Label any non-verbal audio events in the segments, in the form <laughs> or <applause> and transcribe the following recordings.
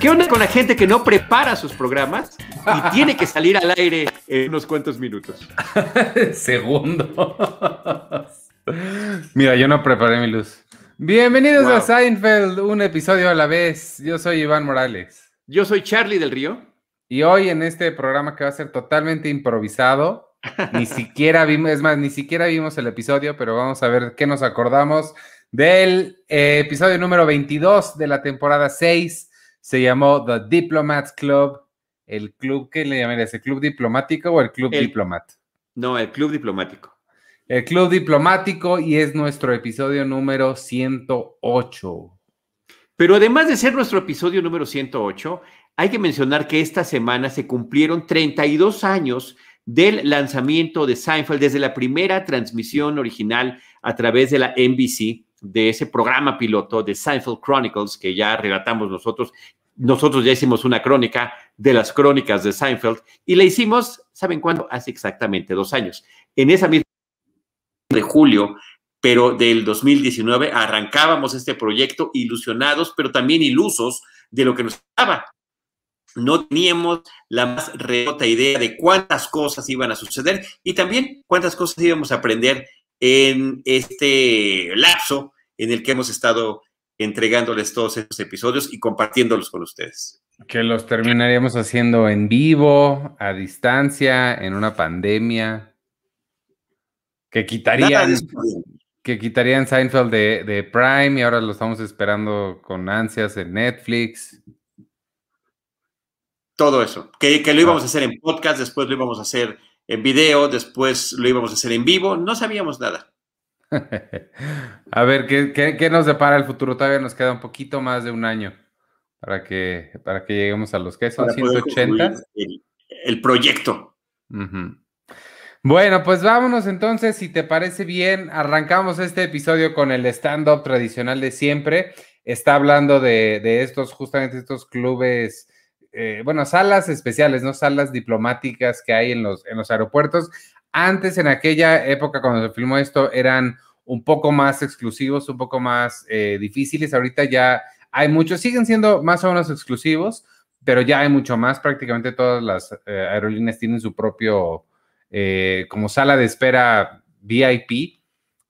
¿Qué onda con la gente que no prepara sus programas y tiene que salir al aire en unos cuantos minutos? <laughs> Segundos. Mira, yo no preparé mi luz. Bienvenidos a Seinfeld, un episodio a la vez. Yo soy Iván Morales. Yo soy Charlie del Río. Y hoy en este programa que va a ser totalmente improvisado, ni siquiera vimos, es más, ni siquiera vimos el episodio, pero vamos a ver qué nos acordamos del eh, episodio número 22 de la temporada 6 se llamó The Diplomats Club. El club, ¿qué le llamarías? ¿El club diplomático o el club diplomat? No, el club diplomático. El club diplomático y es nuestro episodio número 108. Pero además de ser nuestro episodio número 108, hay que mencionar que esta semana se cumplieron 32 años del lanzamiento de Seinfeld desde la primera transmisión original a través de la NBC de ese programa piloto de Seinfeld Chronicles que ya relatamos nosotros. Nosotros ya hicimos una crónica de las crónicas de Seinfeld y la hicimos, ¿saben cuándo? Hace exactamente dos años. En esa misma de julio, pero del 2019 arrancábamos este proyecto ilusionados, pero también ilusos de lo que nos estaba. No teníamos la más remota idea de cuántas cosas iban a suceder y también cuántas cosas íbamos a aprender en este lapso en el que hemos estado entregándoles todos estos episodios y compartiéndolos con ustedes. Que los terminaríamos haciendo en vivo, a distancia, en una pandemia. Que quitarían, que quitarían Seinfeld de, de, Prime y ahora lo estamos esperando con ansias en Netflix. Todo eso. Que, que lo íbamos a hacer en podcast, después lo íbamos a hacer en video, después lo íbamos a hacer en vivo, no sabíamos nada. <laughs> a ver, ¿qué, nos depara el futuro? Todavía nos queda un poquito más de un año para que, para que lleguemos a los que son 180. El, proyecto. Bueno, pues vámonos entonces, si te parece bien, arrancamos este episodio con el stand-up tradicional de siempre. Está hablando de, de estos, justamente estos clubes eh, bueno, salas especiales, no salas diplomáticas que hay en los, en los aeropuertos. Antes, en aquella época, cuando se filmó esto, eran un poco más exclusivos, un poco más eh, difíciles. Ahorita ya hay muchos, siguen siendo más o menos exclusivos, pero ya hay mucho más. Prácticamente todas las eh, aerolíneas tienen su propio, como sala de espera VIP.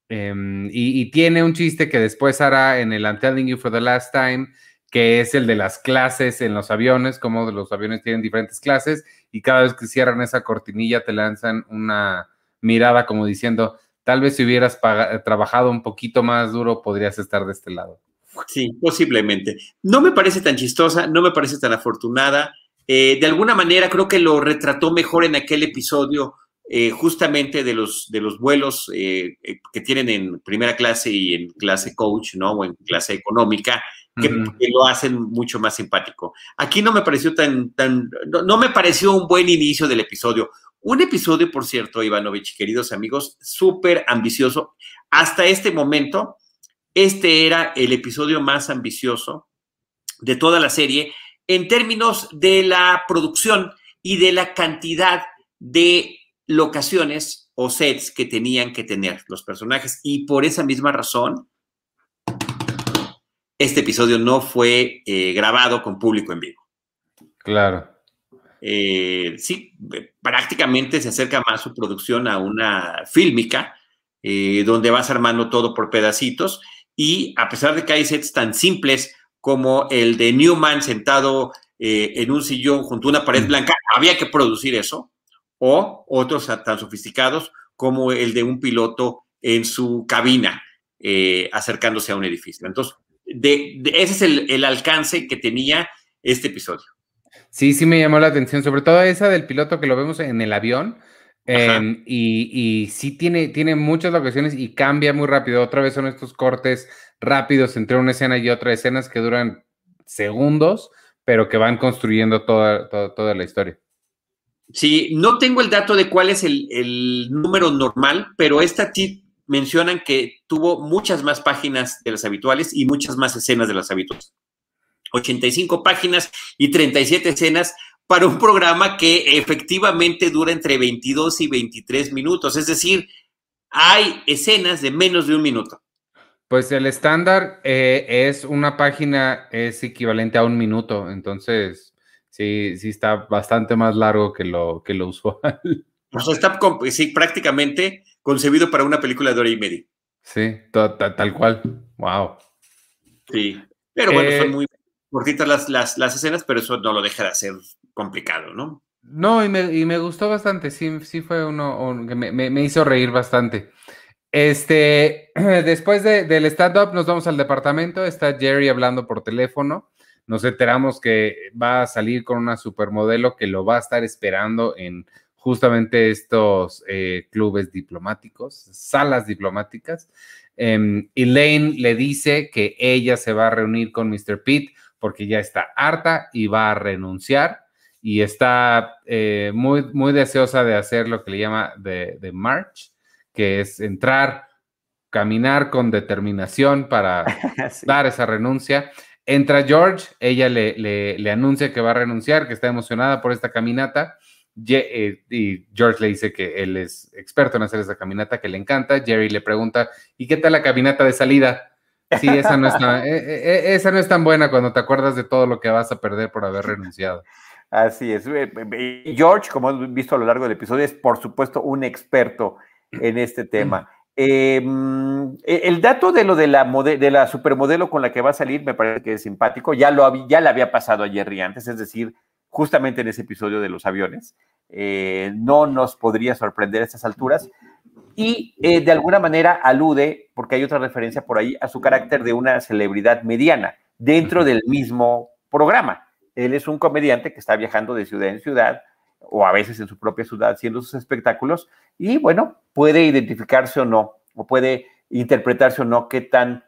Em, y, tiene un chiste que después hará en el I'm Telling You for the Last Time, que es el de las clases en los aviones, como los aviones tienen diferentes clases y cada vez que cierran esa cortinilla te lanzan una mirada como diciendo, tal vez si hubieras trabajado un poquito más duro podrías estar de este lado. Sí, posiblemente. No me parece tan chistosa, no me parece tan afortunada. Eh, de alguna manera creo que lo retrató mejor en aquel episodio eh, justamente de los, de los vuelos eh, que tienen en primera clase y en clase coach, ¿no? O en clase económica, que, lo hacen mucho más simpático. Aquí no me pareció tan, tan, no, me pareció un buen inicio del episodio. Un episodio, por cierto, Ivanovich, queridos amigos, súper ambicioso. Hasta este momento, este era el episodio más ambicioso de toda la serie en términos de la producción y de la cantidad de locaciones o sets que tenían que tener los personajes. Y por esa misma razón, este episodio no fue eh, grabado con público en vivo. Claro. Eh, sí, prácticamente se acerca más su producción a una fílmica, eh, donde vas armando todo por pedacitos. Y a pesar de que hay sets tan simples como el de Newman sentado en un sillón junto a una pared blanca, había que producir eso. O otros tan sofisticados como el de un piloto en su cabina, acercándose a un edificio. Entonces, de, ese es el, alcance que tenía este episodio. Sí, sí me llamó la atención, sobre todo esa del piloto que lo vemos en el avión. Em, y, sí tiene, tiene muchas locaciones y cambia muy rápido. Otra vez son estos cortes rápidos entre una escena y otra, escenas que duran segundos, pero que van construyendo toda, toda, la historia. Sí, no tengo el dato de cuál es el, el número normal, pero esta mencionan que tuvo muchas más páginas de las habituales y muchas más escenas de las habituales. 85 páginas y 37 escenas para un programa que efectivamente dura entre 22 y 23 minutos. Es decir, hay escenas de menos de un minuto. Pues el estándar eh, es una página, es equivalente a un minuto, entonces sí, sí está bastante más largo que lo, que lo usual. O sea, está sí, prácticamente concebido para una película de hora y media. Sí, tal cual. Wow. Sí, pero bueno, son eh, muy cortitas las, las, las, escenas, pero eso no lo deja de hacer complicado, ¿no? No, y me, y me gustó bastante, sí, sí fue uno, que me, me, hizo reír bastante. Este, <clears throat> después de, del stand-up nos vamos al departamento, está Jerry hablando por teléfono, nos enteramos que va a salir con una supermodelo que lo va a estar esperando en justamente estos eh, clubes diplomáticos, salas diplomáticas. Em, Elaine le dice que ella se va a reunir con Mr. Pitt porque ya está harta y va a renunciar y está eh, muy, muy deseosa de hacer lo que le llama de, march, que es entrar, caminar con determinación para <laughs> dar esa renuncia. Entra George, ella le, le, anuncia que va a renunciar, que está emocionada por esta caminata. Eh, y George le dice que él es experto en hacer esa caminata, que le encanta. Jerry le pregunta, ¿y qué tal la caminata de salida? Sí, esa no, <laughs> eh, esa no es tan buena cuando te acuerdas de todo lo que vas a perder por haber renunciado. Así es. Eh, eh, George, como hemos visto a lo largo del episodio, es por supuesto un experto en este tema. <clears throat> Em, e, el dato de lo de la, de la supermodelo con la que va a salir me parece que es simpático. Ya, lo ya le había pasado a Jerry antes, es decir, justamente en ese episodio de los aviones. Eh, no nos podría sorprender a estas alturas. Y de alguna manera alude, porque hay otra referencia por ahí, a su carácter de una celebridad mediana dentro del mismo programa. Él es un comediante que está viajando de ciudad en ciudad o a veces en su propia ciudad haciendo sus espectáculos y bueno, puede identificarse o no, o puede interpretarse o no qué tan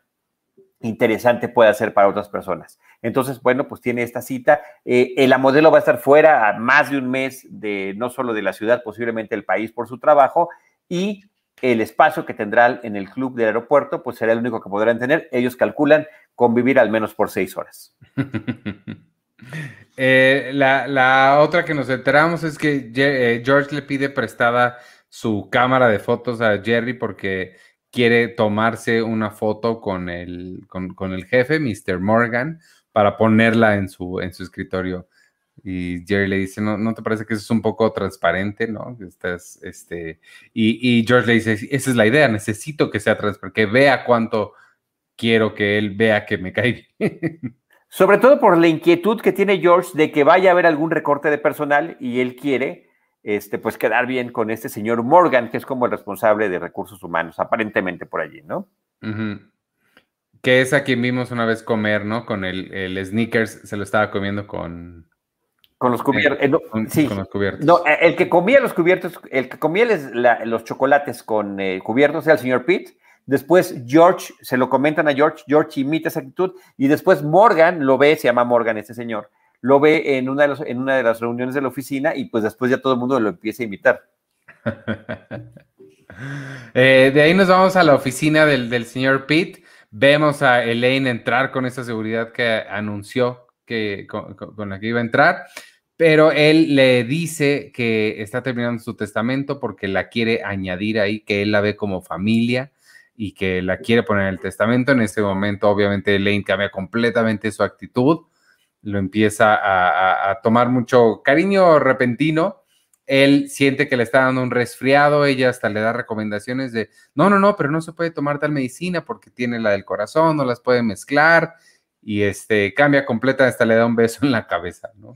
interesante puede ser para otras personas. Entonces, bueno, pues tiene esta cita. Eh, la modelo va a estar fuera a más de un mes de no solo de la ciudad, posiblemente del país por su trabajo y el espacio que tendrá en el club del aeropuerto, pues será el único que podrán tener. Ellos calculan convivir al menos por seis horas. <laughs> Eh, la, otra que nos enteramos es que eh, George le pide prestada su cámara de fotos a Jerry porque quiere tomarse una foto con el, con, el jefe, Mr. Morgan, para ponerla en su, en su escritorio. Y Jerry le dice, ¿no, ¿no te parece que eso es un poco transparente, no? Estás, este, y, George le dice, esa es la idea, necesito que sea transparente, que vea cuánto quiero que él vea que me cae. <laughs> Sobre todo por la inquietud que tiene George de que vaya a haber algún recorte de personal y él quiere este, pues quedar bien con este señor Morgan, que es como el responsable de recursos humanos, aparentemente por allí, ¿no? Que es a quien vimos una vez comer, ¿no? Con el, el sneakers, se lo estaba comiendo con... Con los cubiertos. Eh, sí. Con los cubiertos. No, eh, el que comía los cubiertos, el que comía los chocolates con eh, cubiertos era el señor Pitt Después George, se lo comentan a George, George imita esa actitud y después Morgan lo ve, se llama Morgan este señor, lo ve en una de, los, en una de las reuniones de la oficina y pues después ya todo el mundo lo empieza a imitar. <laughs> Eh, de ahí nos vamos a la oficina del, señor Pitt. Vemos a Elaine entrar con esa seguridad que anunció que, con, con, la que iba a entrar, pero él le dice que está terminando su testamento porque la quiere añadir ahí, que él la ve como familia y que la quiere poner en el testamento. En ese momento, obviamente, Elaine cambia completamente su actitud, lo empieza a, tomar mucho cariño repentino. Él siente que le está dando un resfriado, ella hasta le da recomendaciones de, no, no, no, pero no se puede tomar tal medicina porque tiene la del corazón, no las puede mezclar y este cambia completa, hasta le da un beso en la cabeza, ¿no?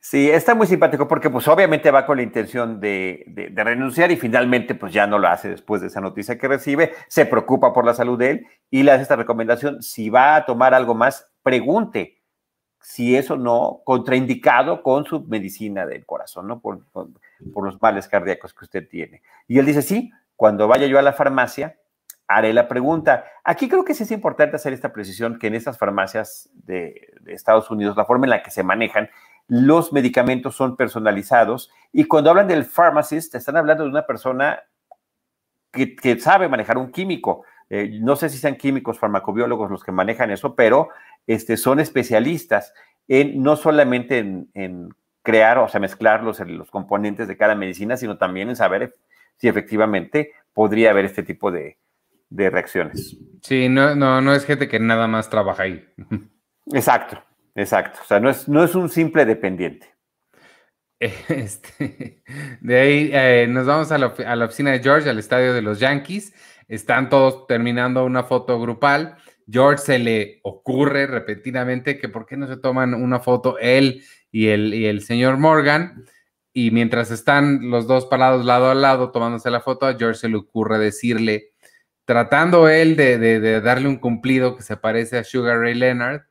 Sí, está muy simpático porque pues obviamente va con la intención de, renunciar y finalmente pues ya no lo hace después de esa noticia que recibe, se preocupa por la salud de él y le hace esta recomendación, si va a tomar algo más, pregunte si eso no contraindicado con su medicina del corazón, ¿no? Por, por los males cardíacos que usted tiene. Y él dice, sí, cuando vaya yo a la farmacia, haré la pregunta. Aquí creo que sí es importante hacer esta precisión que en estas farmacias de, Estados Unidos, la forma en la que se manejan los medicamentos son personalizados y cuando hablan del pharmacist, están hablando de una persona que, sabe manejar un químico. Eh, no sé si sean químicos farmacobiólogos los que manejan eso, pero este, son especialistas en no solamente en, crear, o sea, mezclar los, los componentes de cada medicina, sino también en saber si efectivamente podría haber este tipo de, de reacciones. Sí, no, no, no es gente que nada más trabaja ahí. Exacto, exacto. O sea, no es, no es un simple dependiente. <laughs> Este, de ahí eh, nos vamos a la, a la, oficina de George, al estadio de los Yankees. Están todos terminando una foto grupal. George se le ocurre repentinamente que por qué no se toman una foto él y el, y el señor Morgan. Y mientras están los dos parados lado a lado tomándose la foto, a George se le ocurre decirle, tratando él de, de, darle un cumplido que se parece a Sugar Ray Leonard,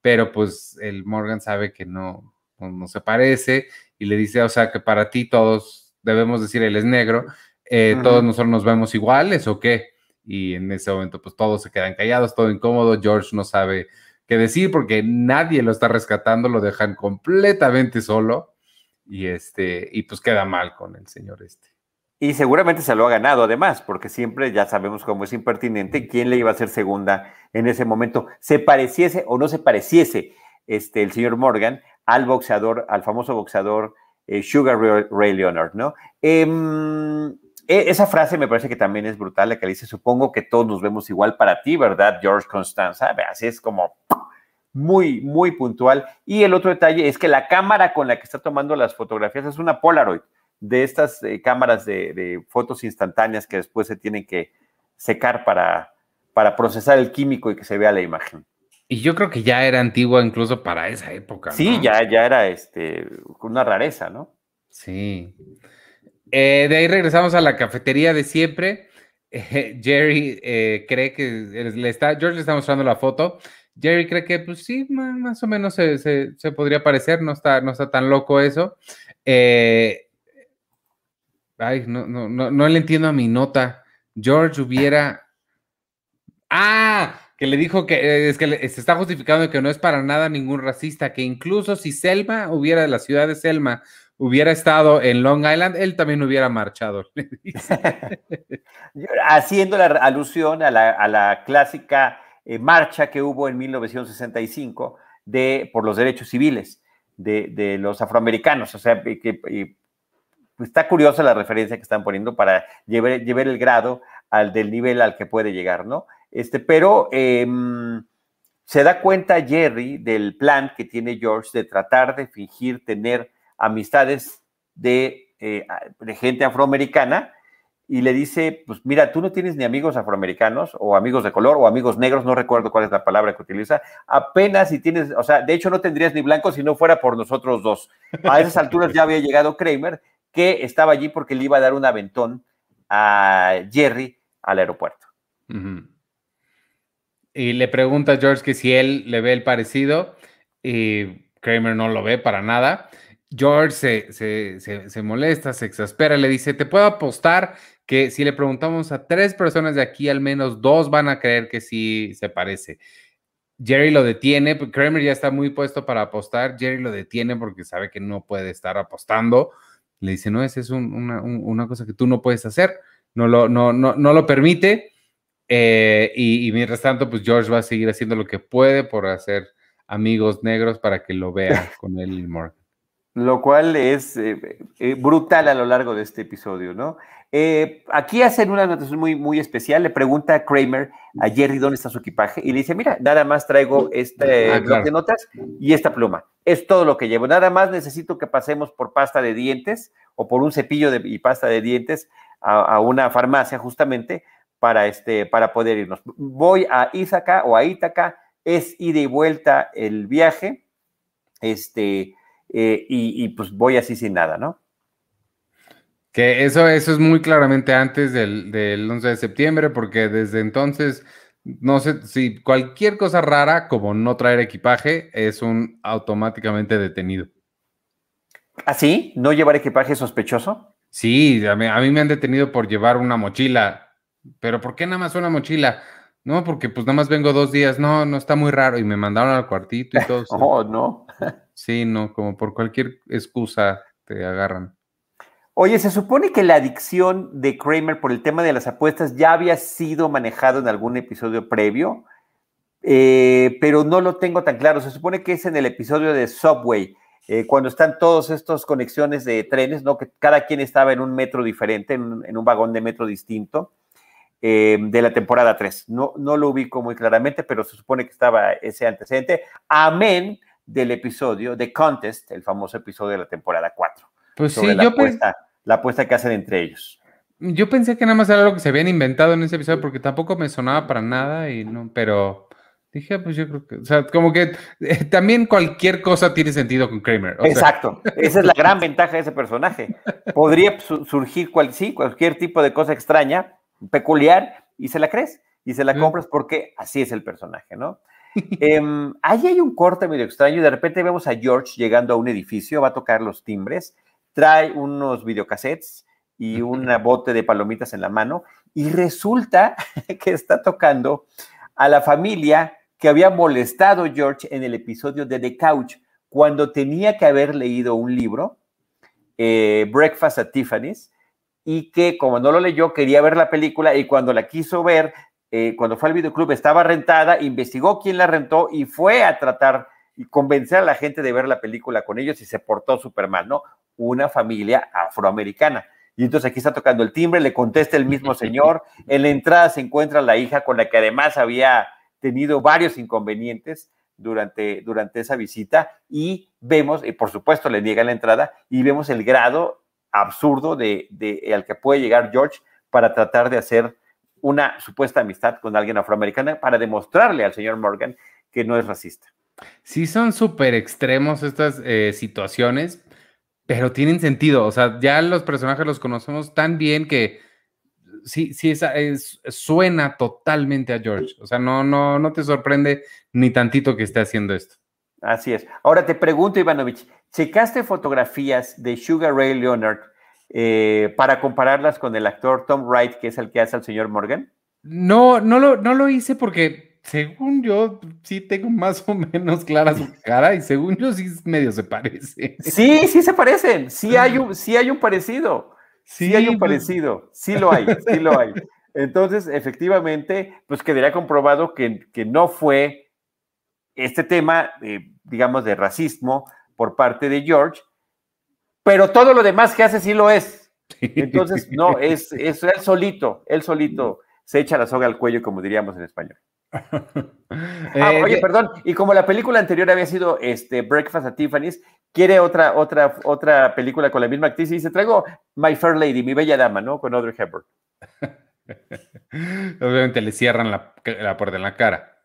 pero pues el Morgan sabe que no, no, se parece y le dice, o sea, que para ti todos debemos decir él es negro, eh, todos nosotros nos vemos iguales o qué. Y en ese momento, pues todos se quedan callados, todo incómodo. George no sabe qué decir porque nadie lo está rescatando, lo dejan completamente solo y este, y pues queda mal con el señor este. Y seguramente se lo ha ganado además, porque siempre ya sabemos cómo es impertinente quién le iba a ser segunda en ese momento, se pareciese o no se pareciese este, el señor Morgan al boxeador, al famoso boxeador eh, Sugar Ray, Leonard, ¿no? Em, esa frase me parece que también es brutal, la que dice, supongo que todos nos vemos igual para ti, ¿verdad, George Constanza? Así es como muy, muy puntual. Y el otro detalle es que la cámara con la que está tomando las fotografías es una Polaroid de estas eh, cámaras de, fotos instantáneas que después se tienen que secar para, para procesar el químico y que se vea la imagen. Y yo creo que ya era antigua incluso para esa época. Sí, ya, ya era este, una rareza, ¿no? Sí. Eh, de ahí regresamos a la cafetería de siempre. <laughs> Jerry eh, cree que le está, George le está mostrando la foto. Jerry cree que, pues sí, más o menos se, se, podría parecer, no está, no está tan loco eso. Eh, Ay, no, no, no, no le entiendo a mi nota. George hubiera. ¡Ah! Que le dijo que es que se está justificando que no es para nada ningún racista, que incluso si Selma hubiera, la ciudad de Selma, hubiera estado en Long Island, él también hubiera marchado. <laughs> Haciendo la alusión a la, clásica eh, marcha que hubo en 1965 de, por los derechos civiles de, los afroamericanos, o sea, que pues, está curiosa la referencia que están poniendo para llevar, el grado al del nivel al que puede llegar, ¿no? Este, pero em, se da cuenta Jerry del plan que tiene George de tratar de fingir tener amistades de, eh, de gente afroamericana y le dice, pues mira, tú no tienes ni amigos afroamericanos o amigos de color o amigos negros, no recuerdo cuál es la palabra que utiliza, apenas si tienes, o sea, de hecho no tendrías ni blancos si no fuera por nosotros dos. A esas <laughs> alturas ya había llegado Kramer que estaba allí porque le iba a dar un aventón a Jerry al aeropuerto. Y le pregunta a George que si él le ve el parecido y Kramer no lo ve para nada. George se, molesta, se exaspera, le dice, te puedo apostar que si le preguntamos a tres personas de aquí, al menos dos van a creer que sí se parece. Jerry lo detiene, pues, Kramer ya está muy puesto para apostar, Jerry lo detiene porque sabe que no puede estar apostando le dice, no, esa es una, cosa que tú no puedes hacer, no lo, no, no, no lo permite. Eh, y, mientras tanto, pues George va a seguir haciendo lo que puede por hacer amigos negros para que lo vea <laughs> con él y. Lo cual es eh, eh, brutal a lo largo de este episodio, ¿no? aquí hacen una anotación muy, muy especial. Le pregunta a Kramer a Jerry dónde está su equipaje y le dice: Mira, nada más traigo este ah, de notas y esta pluma es todo lo que llevo. Nada más necesito que pasemos por pasta de dientes o por un cepillo de, y pasta de dientes a, una farmacia justamente para, este, para poder irnos. Voy a Ízaca o a Ítaca, es ida y vuelta el viaje, este, eh, y, pues voy así sin nada, ¿no? Que eso, eso es muy claramente antes del, del 11 de septiembre, porque desde entonces no sé si cualquier cosa rara, como no traer equipaje, es un automáticamente detenido. ¿Ah, ¿No llevar equipaje sospechoso? Sí, a mí, me han detenido por llevar una mochila. ¿Pero por qué nada más una mochila? No, porque pues nada más vengo dos días. No, no está muy raro. Y me mandaron al cuartito y todo. <laughs> oh, no. Sí, no, como por cualquier excusa te agarran. Oye, se supone que la adicción de Kramer por el tema de las apuestas ya había sido manejado en algún episodio previo, eh, pero no lo tengo tan claro. Se supone que es en el episodio de Subway, eh, cuando están todas estas conexiones de trenes, ¿no? Que cada quien estaba en un metro diferente, en, un vagón de metro distinto. eh, de la temporada 3. No, no lo ubico muy claramente, pero se supone que estaba ese antecedente. Amén del episodio de Contest, el famoso episodio de la temporada 4. Pues sí, la yo apuesta, la apuesta que hacen entre ellos. Yo pensé que nada más era algo que se habían inventado en ese episodio porque tampoco me sonaba para nada y no, pero dije, pues yo creo que, o sea, como que eh, también cualquier cosa tiene sentido con Kramer. o sea, Exacto, esa es la gran <laughs> ventaja de ese personaje. Podría su- surgir cual, sí, cualquier tipo de cosa extraña, peculiar, y se la crees, y se la compras porque así es el personaje, ¿no? Em, ahí hay un corte medio extraño de repente vemos a George llegando a un edificio, va a tocar los timbres, trae unos videocassettes y un bote de palomitas en la mano y resulta <laughs> que está tocando a la familia que había molestado George en el episodio de The Couch cuando tenía que haber leído un libro, eh, Breakfast at Tiffany's, y que como no lo leyó quería ver la película y cuando la quiso ver, eh, cuando fue al videoclub estaba rentada, investigó quién la rentó y fue a tratar y convencer a la gente de ver la película con ellos y se portó súper mal, ¿no? Una familia afroamericana. Y entonces aquí está tocando el timbre, le contesta el mismo <laughs> señor, en la entrada se encuentra la hija con la que además había tenido varios inconvenientes durante, durante esa visita y vemos, y por supuesto le niega la entrada, y vemos el grado absurdo de, de- al que puede llegar George para tratar de hacer una supuesta amistad con alguien afroamericana para demostrarle al señor Morgan que no es racista. Sí son súper extremos estas eh, situaciones, pero tienen sentido. O sea, ya los personajes los conocemos tan bien que sí, sí esa es, suena totalmente a George. O sea, no, no, no te sorprende ni tantito que esté haciendo esto. Así es. Ahora te pregunto, Ivanovich, ¿checaste fotografías de Sugar Ray Leonard eh, para compararlas con el actor Tom Wright, que es el que hace al señor Morgan? No, no lo, no lo hice porque según yo sí tengo <laughs> más o menos clara su cara y según yo sí medio se parece. Sí, sí se parecen. Sí hay un, sí hay un parecido. Sí, hay un parecido. Sí lo hay, sí lo hay. Entonces, efectivamente, pues quedaría comprobado que, que no fue este tema, eh, digamos, de racismo por parte de George, pero todo lo demás que hace sí lo es. Entonces, no, es, es él solito, él solito se echa la soga al cuello, como diríamos en español. <laughs> Ah, Eh, oye, de- perdón, y como la película anterior había sido este, Breakfast at Tiffany's, quiere otra, otra, otra película con la misma actriz y dice, traigo My Fair Lady, mi bella dama, ¿no? Con Audrey Hepburn. <laughs> Obviamente le cierran la, la puerta en la cara.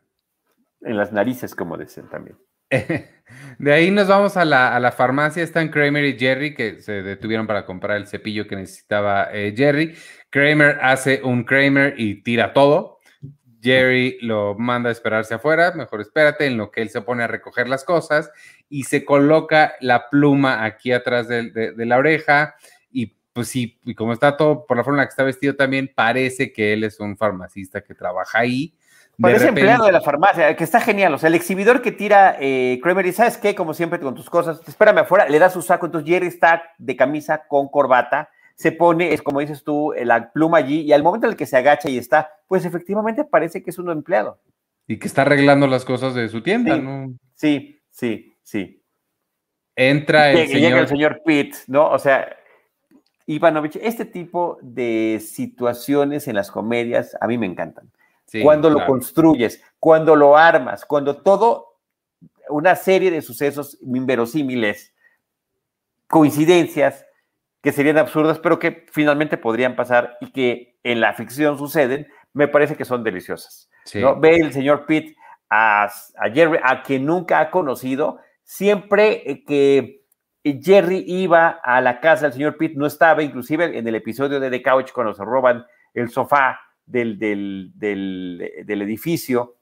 En las narices, como dicen también. <laughs> De ahí nos vamos a la, farmacia. Están Kramer y Jerry que se detuvieron para comprar el cepillo que necesitaba eh, Jerry. Kramer hace un Kramer y tira todo. Jerry lo manda a esperarse afuera. Mejor espérate en lo que él se pone a recoger las cosas y se coloca la pluma aquí atrás de, de- de la oreja. Y pues sí, y como está todo por la forma en la que está vestido también, parece que él es un farmacista que trabaja ahí. Parece repente- empleado de la farmacia, que está genial. O sea, el exhibidor que tira eh, Kramer y ¿sabes qué? Como siempre con tus cosas, espérame afuera, le da su saco. Entonces Jerry está de camisa con corbata, se pone, es como dices tú, eh, la pluma allí y al momento en el que se agacha y está, pues efectivamente parece que es un empleado. Y que está arreglando las cosas de su tienda, Sí. ¿no? Sí, sí, sí. Entra el Llega, llega el señor Pitt, ¿no? O sea, Ivanovich, este tipo de situaciones en las comedias a mí me encantan. Sí, cuando lo construyes, cuando lo armas, cuando todo, una serie de sucesos inverosímiles, coincidencias que serían absurdas, pero que finalmente podrían pasar y que en la ficción suceden, me parece que son deliciosas. Sí. ¿no? Ve el señor Pitt a, a Jerry, a quien nunca ha conocido, siempre eh, que Jerry iba a la casa del señor Pitt, no estaba, inclusive en el episodio de The Couch, cuando se roban el sofá del, del, del, del edificio,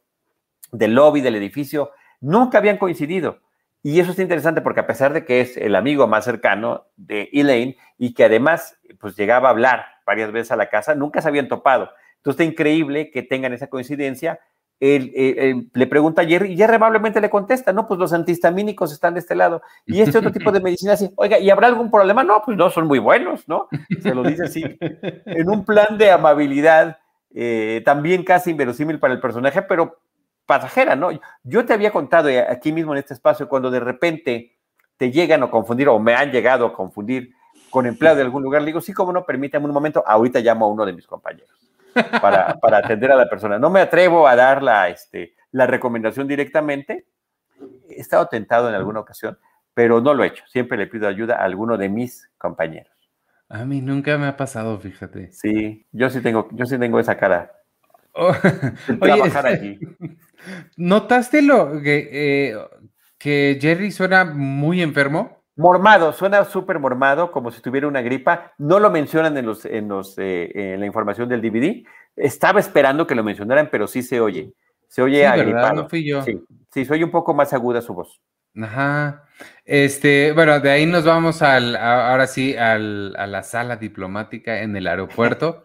del lobby del edificio, nunca habían coincidido. Y eso es interesante porque a pesar de que es el amigo más cercano de Elaine y que además pues llegaba a hablar varias veces a la casa, nunca se habían topado. Entonces está increíble que tengan esa coincidencia. Él, él- él le pregunta a Jerry y Jerry amablemente le contesta, no, pues los antihistamínicos están de este lado. Y este otro tipo de <laughs> medicina así, oiga, ¿y habrá algún problema? No, pues no, son muy buenos, ¿no? Se lo dice así, <laughs> en un plan de amabilidad, eh, también casi inverosímil para el personaje, pero pasajera, ¿no? Yo te había contado eh, aquí mismo en este espacio, cuando de repente te llegan a confundir o me han llegado a confundir con empleado de algún lugar, le digo, sí, como no, permítame un momento, ahorita llamo a uno de mis compañeros. para, para, atender a la persona. No me atrevo a dar la, este, la recomendación directamente. He estado tentado en alguna ocasión, pero no lo he hecho. Siempre le pido ayuda a alguno de mis compañeros. A mí nunca me ha pasado, fíjate. Sí, yo sí tengo, yo sí tengo esa cara. Oh, <laughs> trabajar allí. <laughs> ¿Notaste lo que, eh, que Jerry suena muy enfermo? Mormado, suena súper mormado, como si tuviera una gripa. No lo mencionan en, los, en, los, eh, en la información del DVD. Estaba esperando que lo mencionaran, pero sí se oye. Se oye sí. No fui yo. Sí, sí, se oye un poco más aguda su voz. Ajá. Este, bueno, de ahí nos vamos al, ahora sí, al, a la sala diplomática en el aeropuerto.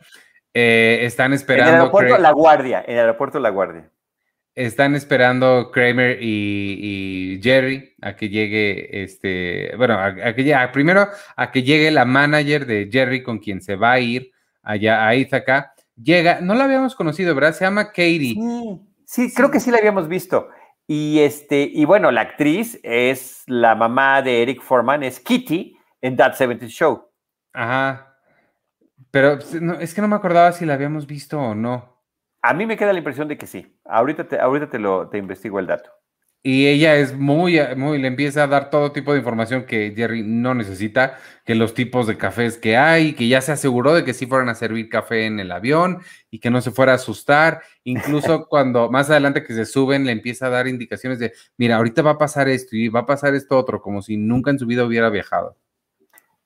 Eh, están esperando. En el aeropuerto La Guardia, en el aeropuerto La Guardia. Están esperando Kramer y, Jerry a que llegue, este, bueno, a, que llegue, primero a que llegue la manager de Jerry con quien se va a ir allá a Ithaca. Llega, no la habíamos conocido, ¿verdad? Se llama Katie. Sí, creo que sí la habíamos visto. Y este, y bueno, la actriz es la mamá de Eric Foreman, es Kitty en That 70 Show. Ajá. Pero es que no me acordaba si la habíamos visto o no. A mí me queda la impresión de que sí. Ahorita te, ahorita te lo te investigo el dato. Y ella es muy, muy, le empieza a dar todo tipo de información que Jerry no necesita, que los tipos de cafés que hay, que ya se aseguró de que sí fueran a servir café en el avión y que no se fuera a asustar. Incluso <laughs> cuando más adelante que se suben, le empieza a dar indicaciones de, mira, ahorita va a pasar esto y va a pasar esto otro, como si nunca en su vida hubiera viajado.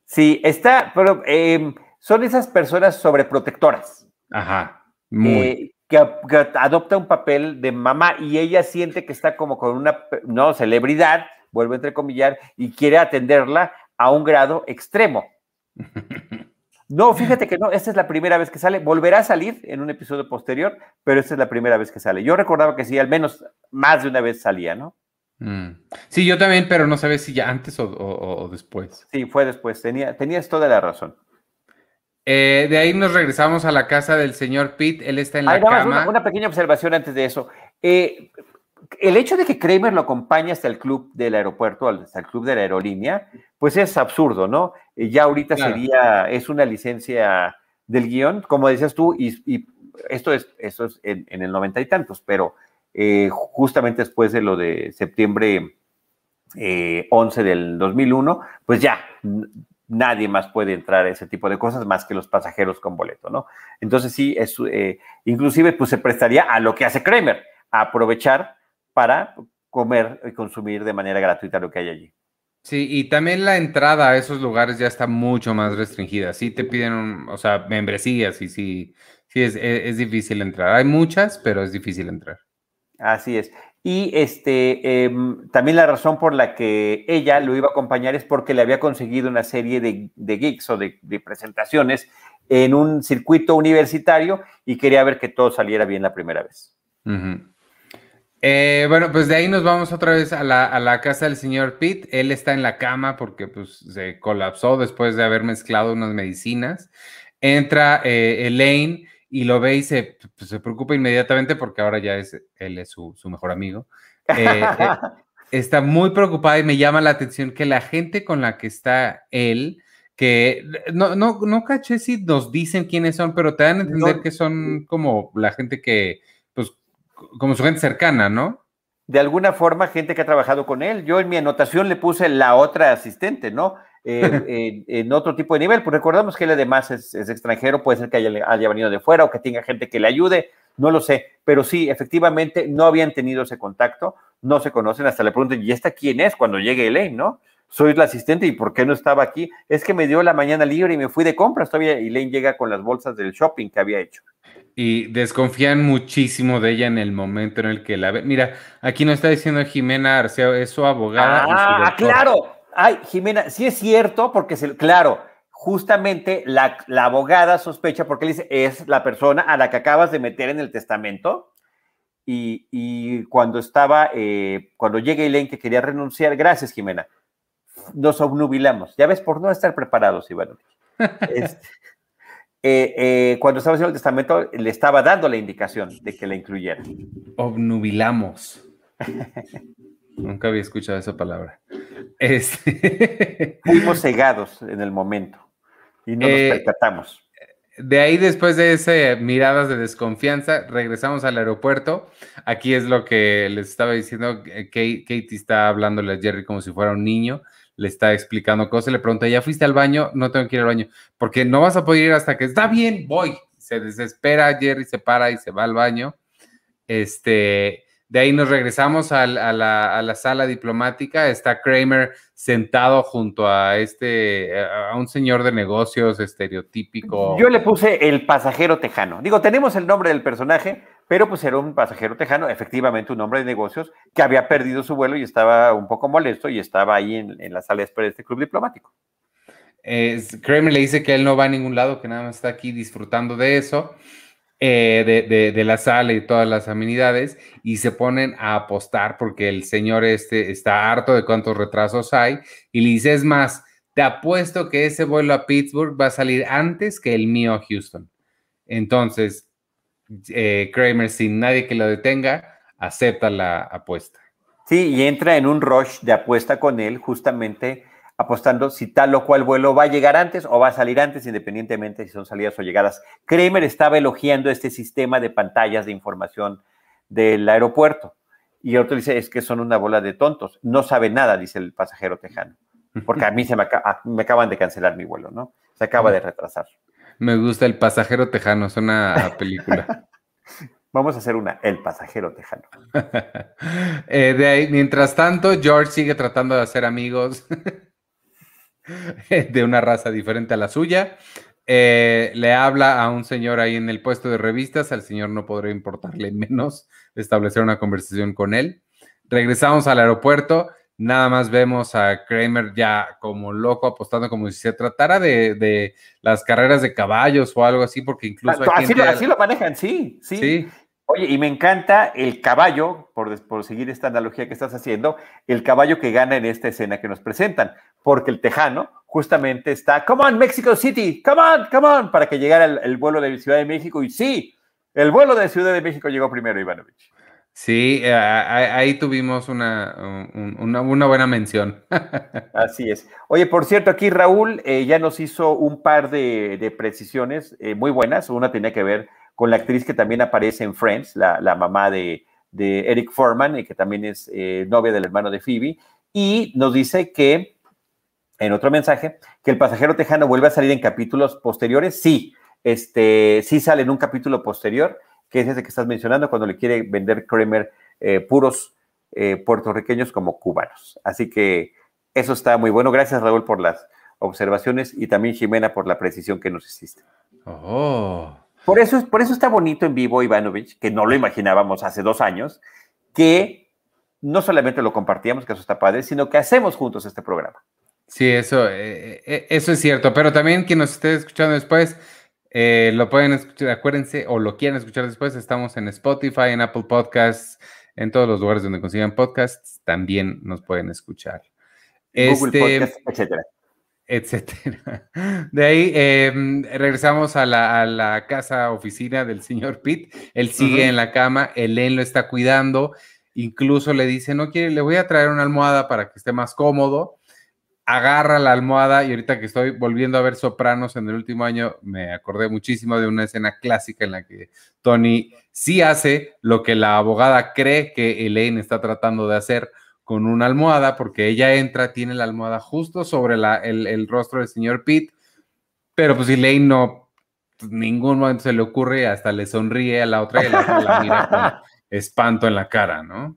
Sí, está, pero em, son esas personas sobreprotectoras. Ajá, muy. Eh, que, adopta un papel de mamá y ella siente que está como con una no celebridad, vuelvo a entrecomillar, y quiere atenderla a un grado extremo. <laughs> No, fíjate que no, esta es la primera vez que sale. Volverá a salir en un episodio posterior, pero esta es la primera vez que sale. Yo recordaba que sí, al menos más de una vez salía, ¿no? Mm. Sí, yo también, pero no sabes si ya antes o, después. Sí, fue después. Tenía, tenías toda la razón. Eh, de ahí nos regresamos a la casa del señor Pitt. Él está en la cama. Una, pequeña observación antes de eso. Eh, el hecho de que Kramer lo acompañe hasta el club del aeropuerto, hasta el club de la aerolínea, pues es absurdo, ¿no? Eh, ya ahorita sería, es una licencia del guion, como decías tú, y, esto es, eso es en, el noventa y tantos, pero justamente después de lo de septiembre 11 del 2001, pues ya nadie más puede entrar a ese tipo de cosas más que los pasajeros con boleto, ¿no? Entonces sí, es, eh, inclusive pues se prestaría a lo que hace Kramer, a aprovechar para comer y consumir de manera gratuita lo que hay allí. Sí, y también la entrada a esos lugares ya está mucho más restringida. Sí te piden, o sea, membresías y sí, sí es, es difícil entrar. Hay muchas, pero es difícil entrar. Así es. Y este, em, también la razón por la que ella lo iba a acompañar es porque le había conseguido una serie de, de gigs o de, presentaciones en un circuito universitario y quería ver que todo saliera bien la primera vez. Eh, bueno, pues de ahí nos vamos otra vez a la, casa del señor Pitt. Él está en la cama porque pues, se colapsó después de haber mezclado unas medicinas. Entra eh, Elaine y lo ve y se, pues, se preocupa inmediatamente porque ahora ya es, él es su, mejor amigo. Eh, eh, <laughs> está muy preocupada y me llama la atención que la gente con la que está él, que no, no, no caché si nos dicen quiénes son, pero te dan a entender que son como la gente que, pues, como su gente cercana, ¿no? De alguna forma, gente que ha trabajado con él. Yo en mi anotación le puse la otra asistente, ¿no? Eh, <laughs> en, otro tipo de nivel. Pues recordamos que él además es, extranjero, puede ser que haya, venido de fuera o que tenga gente que le ayude, no lo sé, pero sí, efectivamente no habían tenido ese contacto, no se conocen, hasta le preguntan, ¿y esta quién es cuando llegue Elaine, no? Soy la asistente y ¿por qué no estaba aquí? Es que me dio la mañana libre y me fui de compras todavía y Elaine llega con las bolsas del shopping que había hecho. Y desconfían muchísimo de ella en el momento en el que la ve. Mira, aquí nos está diciendo Jimena Arceo, es su abogada. Ah, claro, Ay, Jimena, sí es cierto, porque, claro, justamente la, abogada sospecha porque le dice, es la persona a la que acabas de meter en el testamento. Y, cuando estaba, eh, cuando llega Elaine que quería renunciar, gracias, Jimena, nos obnubilamos. Ya ves, por no estar preparados, Iván. <laughs> Este, eh, eh, cuando estaba haciendo el testamento, le estaba dando la indicación de que la incluyera. Obnubilamos. <laughs> Nunca había escuchado esa palabra. Este... <laughs> Fuimos cegados en el momento y no nos eh, percatamos. De ahí, después de ese miradas de desconfianza, regresamos al aeropuerto. Aquí es lo que les estaba diciendo. Katie está hablándole a Jerry como si fuera un niño. Le está explicando cosas. Le pregunta, ¿ya fuiste al baño? No tengo que ir al baño. Porque no vas a poder ir hasta que está bien, voy. Se desespera, Jerry se para y se va al baño. Este, de ahí nos regresamos a, la, sala diplomática. Está Kramer sentado junto a este, a un señor de negocios estereotípico. Yo le puse el pasajero tejano. Digo, tenemos el nombre del personaje, pero pues era un pasajero tejano, efectivamente un hombre de negocios que había perdido su vuelo y estaba un poco molesto y estaba ahí en, la sala de espera de este club diplomático. Kramer le dice que él no va a ningún lado, que nada más está aquí disfrutando de eso. Eh, de, la sala y todas las amenidades y se ponen a apostar porque el señor este está harto de cuántos retrasos hay y le dice, es más, te apuesto que ese vuelo a Pittsburgh va a salir antes que el mío a Houston. Entonces, eh, Kramer, sin nadie que lo detenga, acepta la apuesta. Sí, y entra en un rush de apuesta con él justamente apostando si tal o cual vuelo va a llegar antes o va a salir antes, independientemente si son salidas o llegadas. Kramer estaba elogiando este sistema de pantallas de información del aeropuerto. Y otro dice, es que son una bola de tontos. No sabe nada, dice el pasajero tejano. Porque a mí se me, me acaban de cancelar mi vuelo, ¿no? Se acaba de retrasar. Me gusta el pasajero tejano, es una película. <laughs> Vamos a hacer una, El pasajero tejano. <laughs> Eh, de ahí, mientras tanto, George sigue tratando de hacer amigos <laughs> de una raza diferente a la suya. Eh, le habla a un señor ahí en el puesto de revistas, al señor no podría importarle <laughs> menos establecer una conversación con él. Regresamos al aeropuerto, nada más vemos a Kramer ya como loco apostando como si se tratara de, las carreras de caballos o algo así, porque incluso... así, lo, así, lo, manejan, sí, sí. sí. Oye, y me encanta el caballo, por, por, seguir esta analogía que estás haciendo, el caballo que gana en esta escena que nos presentan, porque el tejano justamente está, come on, Mexico City, come on, come on, para que llegara el, vuelo de Ciudad de México. Y sí, el vuelo de Ciudad de México llegó primero, Ivanovich. Sí, eh, ahí tuvimos una, una, buena mención. <laughs> Así es. Oye, por cierto, aquí Raúl eh, ya nos hizo un par de, precisiones eh, muy buenas. Una tenía que ver con la actriz que también aparece en Friends, la, mamá de, Eric Foreman, y que también es eh, novia del hermano de Phoebe, y nos dice que, en otro mensaje, que el pasajero tejano vuelve a salir en capítulos posteriores. Sí, este, sí sale en un capítulo posterior, que es ese que estás mencionando, cuando le quiere vender Kramer eh, puros eh, puertorriqueños como cubanos. Así que eso está muy bueno. Gracias, Raúl, por las observaciones y también Jimena por la precisión que nos hiciste. Oh. Por eso, por eso está bonito en vivo Ivanovich, que no lo imaginábamos hace dos años, que no solamente lo compartíamos, que eso está padre, sino que hacemos juntos este programa. Sí, eso, eh, eh, eso es cierto, pero también quien nos esté escuchando después, eh, lo pueden escuchar, acuérdense, o lo quieren escuchar después, estamos en Spotify, en Apple Podcasts, en todos los lugares donde consigan podcasts, también nos pueden escuchar. Google este, Podcasts, etcétera etcétera. <laughs> De ahí em, regresamos a la, casa oficina del señor Pitt. Él sigue en la cama, Elaine lo está cuidando, incluso le dice, no quiere, le voy a traer una almohada para que esté más cómodo. Agarra la almohada y ahorita que estoy volviendo a ver Sopranos en el último año, me acordé muchísimo de una escena clásica en la que Tony sí hace lo que la abogada cree que Elaine está tratando de hacer, con una almohada, porque ella entra, tiene la almohada justo sobre el, rostro del señor Pitt, pero pues Elaine no, pues, ningún momento se le ocurre, hasta le sonríe a la otra y la, la mira con <laughs> espanto en la cara, ¿no?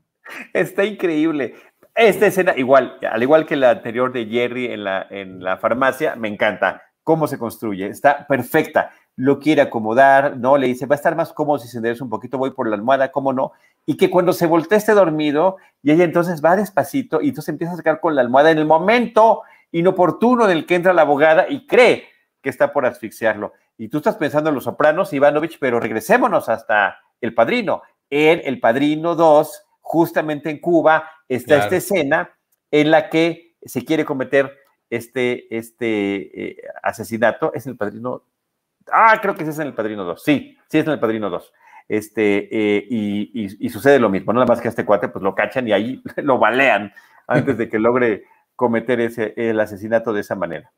Está increíble. Esta escena, igual, al igual que la anterior de Jerry en la, en la farmacia, me encanta cómo se construye, está perfecta lo quiere acomodar, ¿no? Le dice, va a estar más cómodo si se endereza un poquito, voy por la almohada, ¿cómo no? Y que cuando se voltea esté dormido, y ella entonces va despacito, y entonces empieza a sacar con la almohada en el momento inoportuno del que entra la abogada y cree que está por asfixiarlo. Y tú estás pensando en los sopranos, Ivanovich, pero regresémonos hasta El Padrino. En El Padrino 2, justamente en Cuba, está esta escena en la que se quiere cometer este, este eh, asesinato. Es El Padrino Ah, creo que sí es en El Padrino 2. Sí, sí es en El Padrino 2. Este, eh, y, sucede lo mismo, nada más que a este cuate pues lo cachan y ahí <laughs> lo balean antes de que logre cometer ese, el asesinato de esa manera.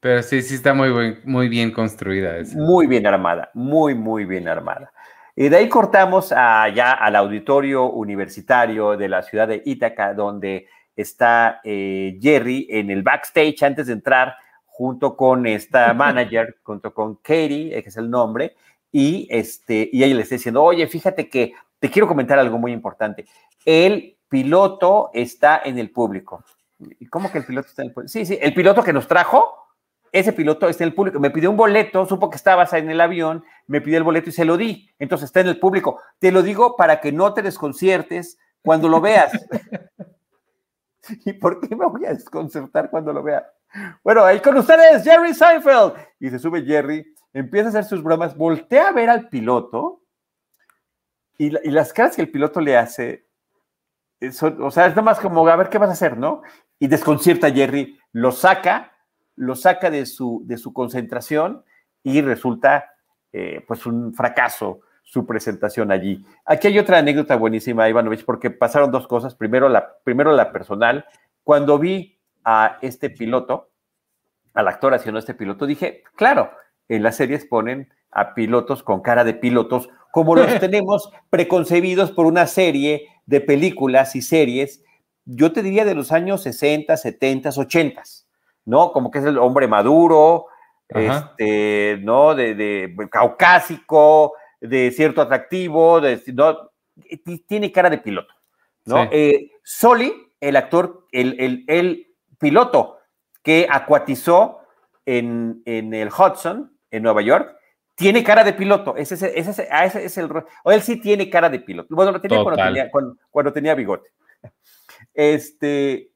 Pero sí, sí está muy, muy bien construida. Esa. Muy bien armada, muy, muy bien armada. Y de ahí cortamos allá al auditorio universitario de la ciudad de Ítaca, donde está eh, Jerry en el backstage antes de entrar, junto con esta <laughs> manager, junto con Katie, que es el nombre, y, este, y ella le está diciendo, oye, fíjate que te quiero comentar algo muy importante. El piloto está en el público. ¿Y cómo que el piloto está en el público? Sí, sí, el piloto que nos trajo ese piloto está en el público. Me pidió un boleto, supo que estabas en el avión, me pidió el boleto y se lo di. Entonces está en el público. Te lo digo para que no te desconciertes cuando lo veas. <laughs> ¿Y por qué me voy a desconcertar cuando lo vea? Bueno, ahí con ustedes, Jerry Seinfeld. Y se sube Jerry, empieza a hacer sus bromas, voltea a ver al piloto y, las caras que el piloto le hace, o sea, es nada más como, a ver qué vas a hacer, ¿no? Y desconcierta a Jerry, lo saca lo saca de su, de su concentración y resulta eh, pues un fracaso su presentación allí. Aquí hay otra anécdota buenísima, Ivanovich, porque pasaron dos cosas. Primero la, primero la personal. Cuando vi a este piloto, al actor haciendo este piloto, dije, claro, en las series ponen a pilotos con cara de pilotos, como los <laughs> tenemos preconcebidos por una serie de películas y series, yo te diría de los años 60, 70, 80. ¿No? Como que es el hombre maduro, este, ¿no? De, caucásico, de cierto atractivo, de, ¿no? tiene cara de piloto, ¿no? Eh, Soli, el actor, el, el, piloto que acuatizó en, el Hudson, en Nueva York, tiene cara de piloto. Ese, ese, ese, ese es el. O él sí tiene cara de piloto. Bueno, lo tenía cuando tenía, cuando tenía bigote. Este,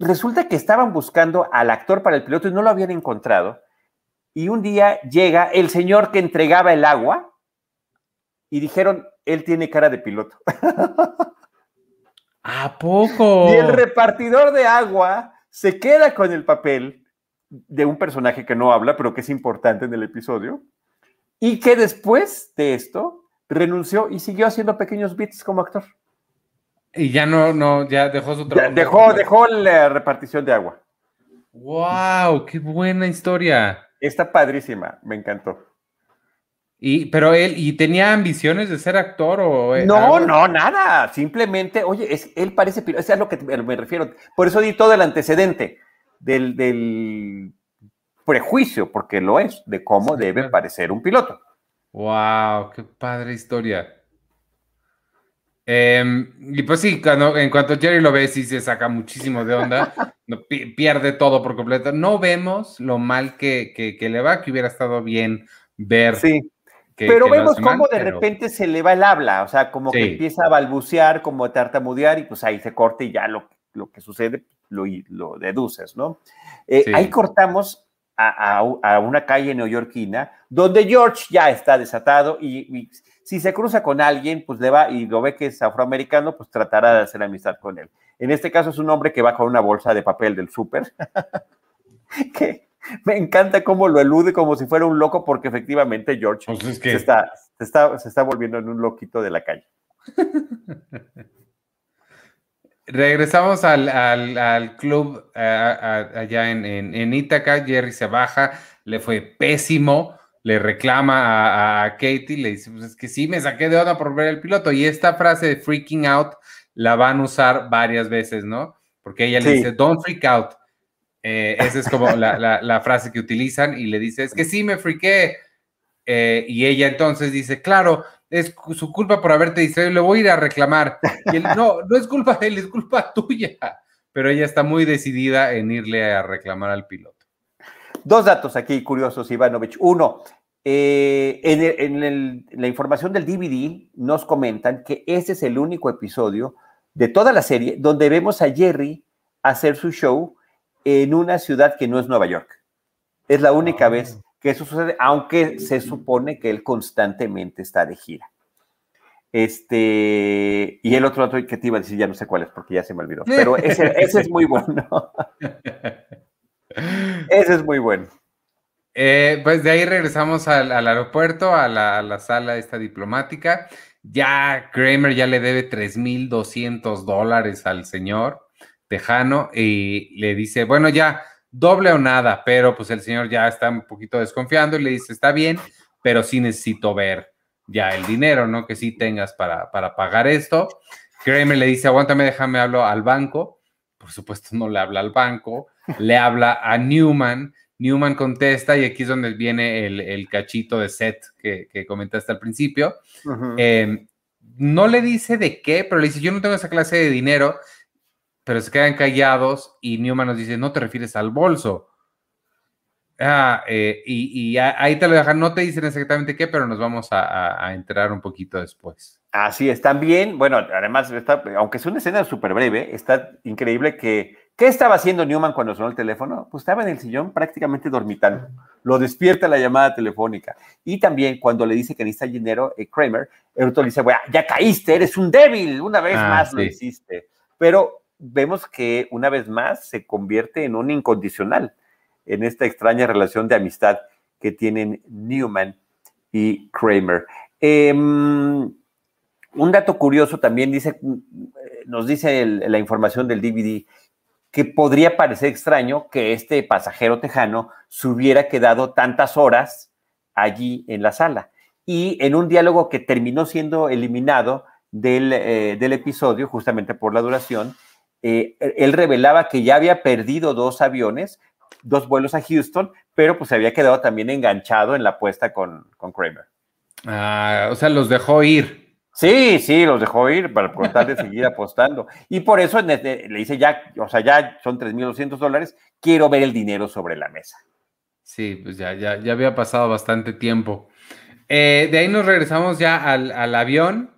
Resulta que estaban buscando al actor para el piloto y no lo habían encontrado. Y un día llega el señor que entregaba el agua y dijeron, él tiene cara de piloto. <laughs> ¿A poco? Y el repartidor de agua se queda con el papel de un personaje que no habla, pero que es importante en el episodio, y que después de esto renunció y siguió haciendo pequeños bits como actor. Y ya no, no, ya dejó su trabajo. Dejó, dejó la repartición de agua. ¡Wow! ¡Qué buena historia! Está padrísima, me encantó. Y, pero él, ¿y tenía ambiciones de ser actor o No, no, nada. Simplemente, oye, es, él parece eso es a lo que me refiero. Por eso di todo el antecedente del, del prejuicio, porque lo es, de cómo debe parecer un piloto. ¡Wow! ¡Qué padre historia! Em, y pues sí, cuando, en cuanto Jerry lo ve, sí se saca muchísimo de onda, <laughs> pierde todo por completo. No vemos lo mal que, le va, que hubiera estado bien ver. Sí, pero vemos cómo de repente se le va el habla, o sea, como que empieza a balbucear, como a tartamudear, y pues ahí se corta y ya lo, lo que sucede lo, lo deduces, ¿no? Eh, ahí cortamos a, una calle neoyorquina donde George ya está desatado y si se cruza con alguien, pues le va y lo ve que es afroamericano, pues tratará de hacer amistad con él. En este caso es un hombre que va con una bolsa de papel del súper, <laughs> que me encanta cómo lo elude como si fuera un loco, porque efectivamente George pues se, está, se, está, se está volviendo en un loquito de la calle. <laughs> Regresamos al, club allá en, en, en Ítaca. Jerry se baja, le fue pésimo le reclama a, Katie, le dice, pues es que sí, me saqué de onda por ver el piloto. Y esta frase de freaking out la van a usar varias veces, ¿no? Porque ella le dice, don't freak out. Eh, esa es como la, frase que utilizan y le dice, es que sí, me freaké. Eh, y ella entonces dice, claro, es su culpa por haberte distraído, le voy a ir a reclamar. Y él, no, no es culpa de él, es culpa tuya. Pero ella está muy decidida en irle a reclamar al piloto. Dos datos aquí curiosos, Ivanovich. Uno, eh, en, la información del DVD nos comentan que ese es el único episodio de toda la serie donde vemos a Jerry hacer su show en una ciudad que no es Nueva York. Es la única ah. vez que eso sucede, aunque se supone que él constantemente está de gira. Este, y el otro dato que te iba a decir, ya no sé cuál es porque ya se me olvidó, <laughs> pero ese es muy bueno. <laughs> Ese es muy bueno. Eh, pues de ahí regresamos al, aeropuerto, a la, sala esta diplomática. Ya Kramer ya le debe 3.200 dólares al señor tejano y le dice, bueno, ya, doble o nada, pero pues el señor ya está un poquito desconfiando y le dice, está bien, pero sí necesito ver ya el dinero, ¿no? Que sí tengas para, para pagar esto. Kramer le dice, aguántame, déjame hablo al banco. Por supuesto, no le habla al banco, le habla a Newman. Newman contesta y aquí es donde viene el, cachito de set que, comentaste al principio. Em, no le dice de qué, pero le dice, yo no tengo esa clase de dinero, pero se quedan callados y Newman nos dice, no te refieres al bolso. Ah, eh, y, ahí te lo dejan, no te dicen exactamente qué, pero nos vamos a, enterar un poquito después. Así es, también, bueno, además, aunque es una escena súper breve, está increíble que, ¿qué estaba haciendo Newman cuando sonó el teléfono? Pues estaba en el sillón prácticamente dormitando, lo despierta la llamada telefónica, y también cuando le dice que necesita dinero, eh, Kramer, el otro le dice, ya caíste, eres un débil, una vez ah, más lo hiciste, pero vemos que una vez más se convierte en un incondicional, en esta extraña relación de amistad que tienen Newman y Kramer. Em, un dato curioso también dice, nos dice la información del DVD que podría parecer extraño que este pasajero tejano se hubiera quedado tantas horas allí en la sala. Y en un diálogo que terminó siendo eliminado del, eh, episodio, justamente por la duración, eh, él revelaba que ya había perdido dos aviones dos vuelos a Houston, pero pues se había quedado también enganchado en la apuesta con, con Kramer. Ah, o sea, los dejó ir. Sí, sí, los dejó ir para de seguir apostando. Y por eso le dice ya, o sea, ya son 3.200 dólares, quiero ver el dinero sobre la mesa. Sí, pues ya, ya, ya había pasado bastante tiempo. Eh, de ahí nos regresamos ya al, al, avión.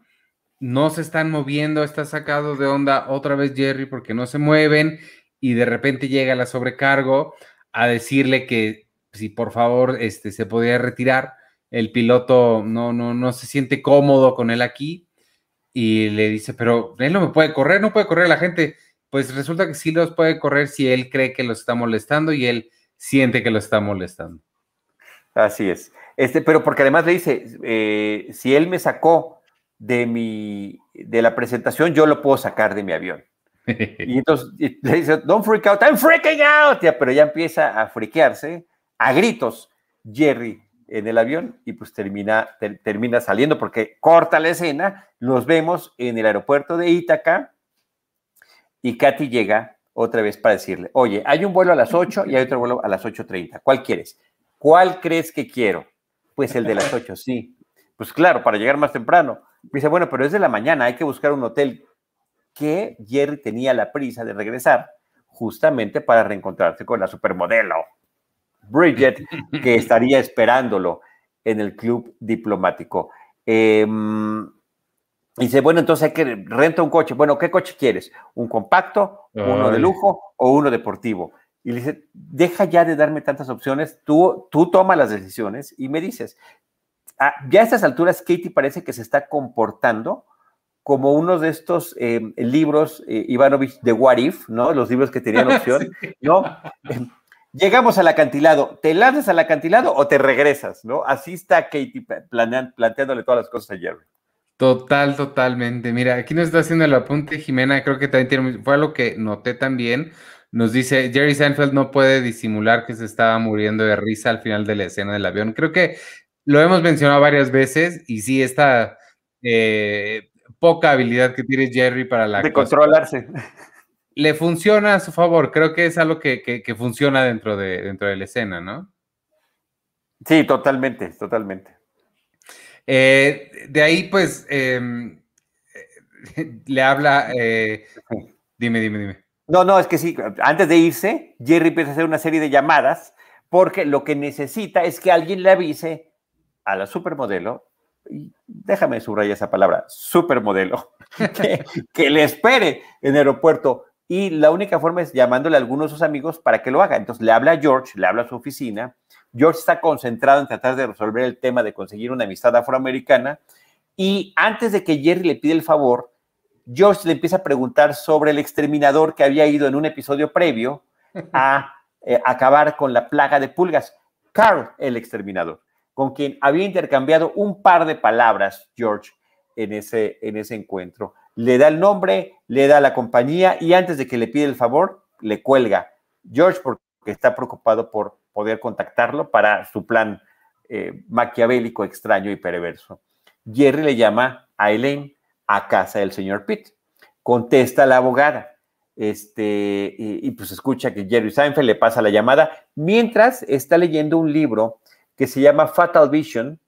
No se están moviendo, está sacado de onda otra vez Jerry porque no se mueven y de repente llega la sobrecargo a decirle que si por favor este, se podía retirar, el piloto no, no, no se siente cómodo con él aquí y le dice, pero él no me puede correr, no puede correr la gente. Pues resulta que sí los puede correr si él cree que los está molestando y él siente que lo está molestando. Así es. Este, pero porque además le dice, eh, si él me sacó de mi, de la presentación, yo lo puedo sacar de mi avión. <laughs> Y entonces le dice, don't freak out, I'm freaking out. pero ya empieza a friquearse a gritos Jerry en el avión y pues termina, termina saliendo porque corta la escena, los vemos en el aeropuerto de Ítaca y Katy llega otra vez para decirle, oye, hay un vuelo a las 8 y hay otro vuelo a las 8.30, ¿cuál quieres? ¿Cuál crees que quiero? Pues el de las 8, sí. Pues claro, para llegar más temprano. Dice, bueno, pero es de la mañana, hay que buscar un hotel que Jerry tenía la prisa de regresar justamente para reencontrarse con la supermodelo Bridget, que <laughs> estaría esperándolo en el club diplomático. Em, dice, bueno, entonces hay que renta un coche. Bueno, ¿qué coche quieres? ¿Un compacto, uno de lujo o uno deportivo? Y le dice, deja ya de darme tantas opciones, tú, tú toma las decisiones y me dices, ah, ya a estas alturas Katie parece que se está comportando como uno de estos eh, libros, eh, Ivanovich, de What If, ¿no? Los libros que tenían opción, <laughs> ¿no? Llegamos al acantilado, ¿te lanzas al acantilado o te regresas, ¿no? Así está Katie planteándole todas las cosas a Jerry. Total, totalmente. Mira, aquí nos está haciendo el apunte Jimena, creo que también tiene, fue algo que noté también. Nos dice, Jerry Seinfeld no puede disimular que se estaba muriendo de risa al final de la escena del avión. Creo que lo hemos mencionado varias veces y sí, esta eh, poca habilidad que tiene Jerry para la... De controlarse. Le funciona a su favor, creo que es algo que, funciona dentro de, dentro de la escena, ¿no? Sí, totalmente, totalmente. Eh, de ahí, pues, em, le habla... Eh, dime, dime, dime. No, no, es que sí, antes de irse, Jerry empieza a hacer una serie de llamadas porque lo que necesita es que alguien le avise a la supermodelo déjame subrayar esa palabra, supermodelo, <laughs> que, que le espere en el aeropuerto. Y la única forma es llamándole a algunos de sus amigos para que lo haga. Entonces le habla a George, le habla a su oficina. George está concentrado en tratar de resolver el tema de conseguir una amistad afroamericana. Y antes de que Jerry le pida el favor, George le empieza a preguntar sobre el exterminador que había ido en un episodio previo <laughs> a eh, acabar con la plaga de pulgas. Carl, el exterminador con quien había intercambiado un par de palabras, George, en ese, en ese encuentro. Le da el nombre, le da la compañía y antes de que le pida el favor, le cuelga. George, porque que está preocupado por poder contactarlo para su plan eh, maquiavélico, extraño y perverso. Jerry le llama a Elaine a casa del señor Pitt. Contesta la abogada. Este, y, pues escucha que Jerry Seinfeld le pasa la llamada mientras está leyendo un libro que se llama Fatal Vision,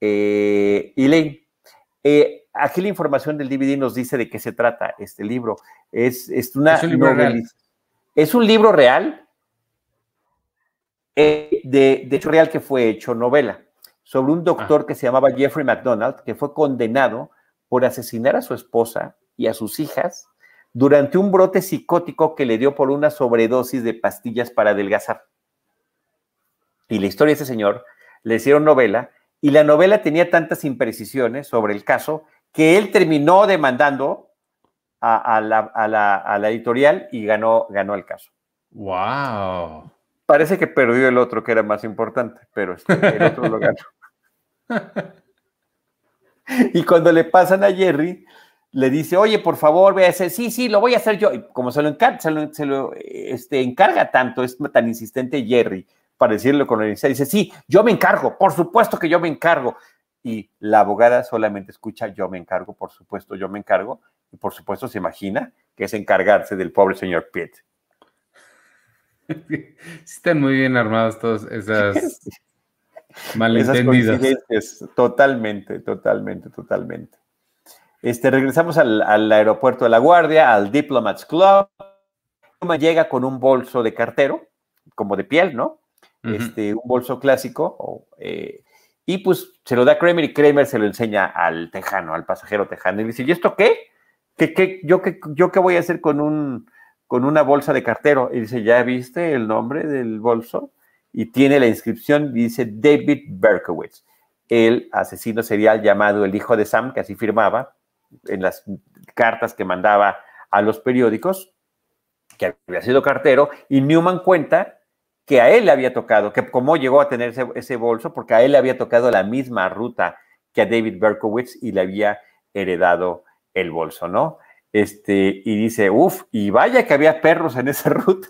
eh, Elaine. Eh, aquí la información del DVD nos dice de qué se trata este libro. Es, una es un libro real. Es un libro real, eh, de, de, hecho real que fue hecho novela, sobre un doctor ah. que se llamaba Jeffrey McDonald, que fue condenado por asesinar a su esposa y a sus hijas durante un brote psicótico que le dio por una sobredosis de pastillas para adelgazar. Y la historia de ese señor le hicieron novela y la novela tenía tantas imprecisiones sobre el caso que él terminó demandando a, la, editorial y ganó, ganó el caso. ¡Wow! Parece que perdió el otro que era más importante, pero este, el otro lo ganó. <laughs> y cuando le pasan a Jerry, le dice, oye, por favor, ve a hacer, sí, sí, lo voy a hacer yo. Y como se lo, encarga, se lo, este, encarga tanto, es tan insistente Jerry para decirlo con el dice, sí, yo me encargo, por supuesto que yo me encargo y la abogada solamente escucha yo me encargo, por supuesto, yo me encargo, y por supuesto se imagina que es encargarse del pobre señor Pitt. están muy bien armados todos esas <laughs> malentendidas. totalmente, totalmente, totalmente. Este, regresamos al, al, aeropuerto de La Guardia, al Diplomats Club. Llega con un bolso de cartero, como de piel, ¿no? este, un bolso clásico, eh, y pues se lo da Kramer y Kramer se lo enseña al tejano, al pasajero tejano. Y dice, ¿y esto qué? ¿Qué, qué yo, qué yo qué voy a hacer con, un, con una bolsa de cartero? Y dice, ¿ya viste el nombre del bolso? Y tiene la inscripción, dice David Berkowitz, el asesino serial llamado el hijo de Sam, que así firmaba en las cartas que mandaba a los periódicos, que había sido cartero, y Newman cuenta que a él le había tocado, que cómo llegó a tener ese, bolso, porque a él le había tocado la misma ruta que a David Berkowitz y le había heredado el bolso, ¿no? Este, y dice, uff, y vaya que había perros en esa <laughs> ruta.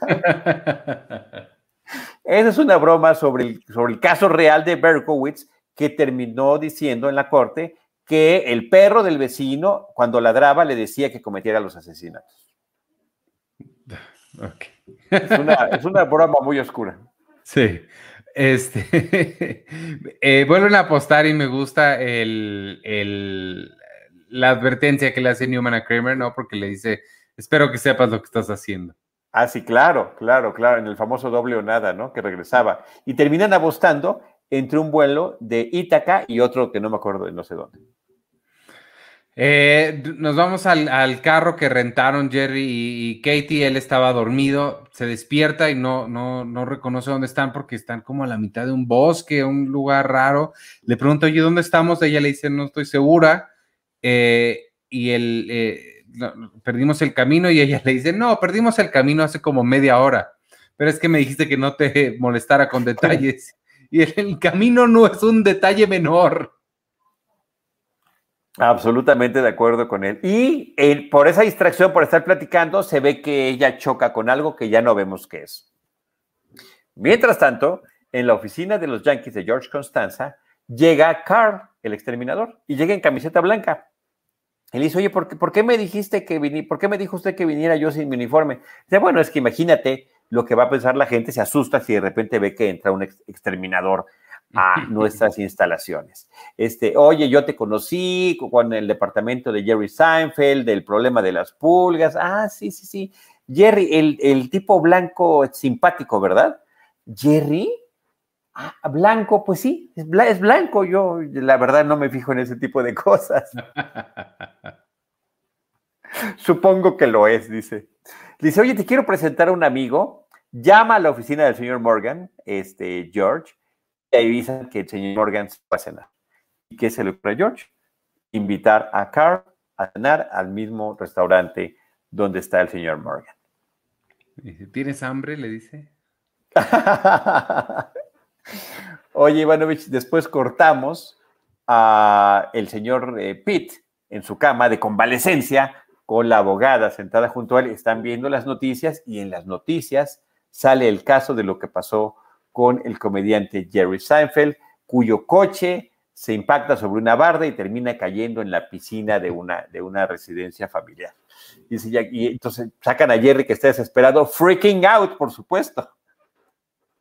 esa es una broma sobre el, sobre el caso real de Berkowitz que terminó diciendo en la corte que el perro del vecino, cuando ladraba, le decía que cometiera los asesinatos. Okay. Es una, broma muy oscura. Sí. Este, <laughs> eh, vuelven a apostar y me gusta el, la advertencia que le hace Newman a Kramer, ¿no? Porque le dice, espero que sepas lo que estás haciendo. Ah, sí, claro, claro, claro, en el famoso doble o nada, ¿no? Que regresaba. Y terminan apostando entre un vuelo de Ítaca y otro que no me acuerdo de no sé dónde. Eh, nos vamos al, carro que rentaron Jerry y, Katie. Él estaba dormido, se despierta y no, no, no reconoce dónde están porque están como a la mitad de un bosque, un lugar raro. Le pregunta, oye, ¿dónde estamos? Ella le dice, no estoy segura. Eh, y él, eh, perdimos el camino y ella le dice, no, perdimos el camino hace como media hora. Pero es que me dijiste que no te molestara con <laughs> detalles. Y el camino no es un detalle menor. Absolutamente de acuerdo con él. Y por esa distracción, por estar platicando, se ve que ella choca con algo que ya no vemos qué es. Mientras tanto, en la oficina de los Yankees de George Constanza, llega Carl, el exterminador, y llega en camiseta blanca. Él dice, oye, ¿por qué, me dijiste que viniera, por qué me dijo usted que viniera yo sin mi uniforme? Dice, bueno, es que imagínate lo que va a pensar la gente, se asusta si de repente ve que entra un exterminador a <laughs> nuestras instalaciones. Este, oye, yo te conocí con el departamento de Jerry Seinfeld, del problema de las pulgas. Ah, sí, sí, sí. Jerry, el, tipo blanco simpático, ¿verdad? Jerry, ah, blanco, pues sí, es, es blanco. Yo, la verdad, no me fijo en ese tipo de cosas. <laughs> Supongo que lo es, dice. Dice, oye, te quiero presentar a un amigo. Llama a la oficina del señor Morgan, este, George, y avisan que el señor Morgan se va a cenar. ¿Y qué se le ocurre a George? Invitar a Carl a cenar al mismo restaurante donde está el señor Morgan. ¿Tienes hambre? Le dice. <laughs> Oye, Ivanovich, después cortamos a el señor eh, Pitt en su cama de convalecencia con la abogada sentada junto a él. Están viendo las noticias y en las noticias sale el caso de lo que pasó con el comediante Jerry Seinfeld, cuyo coche se impacta sobre una barda y termina cayendo en la piscina de una, de una residencia familiar. Y, y entonces sacan a Jerry que está desesperado, freaking out, por supuesto.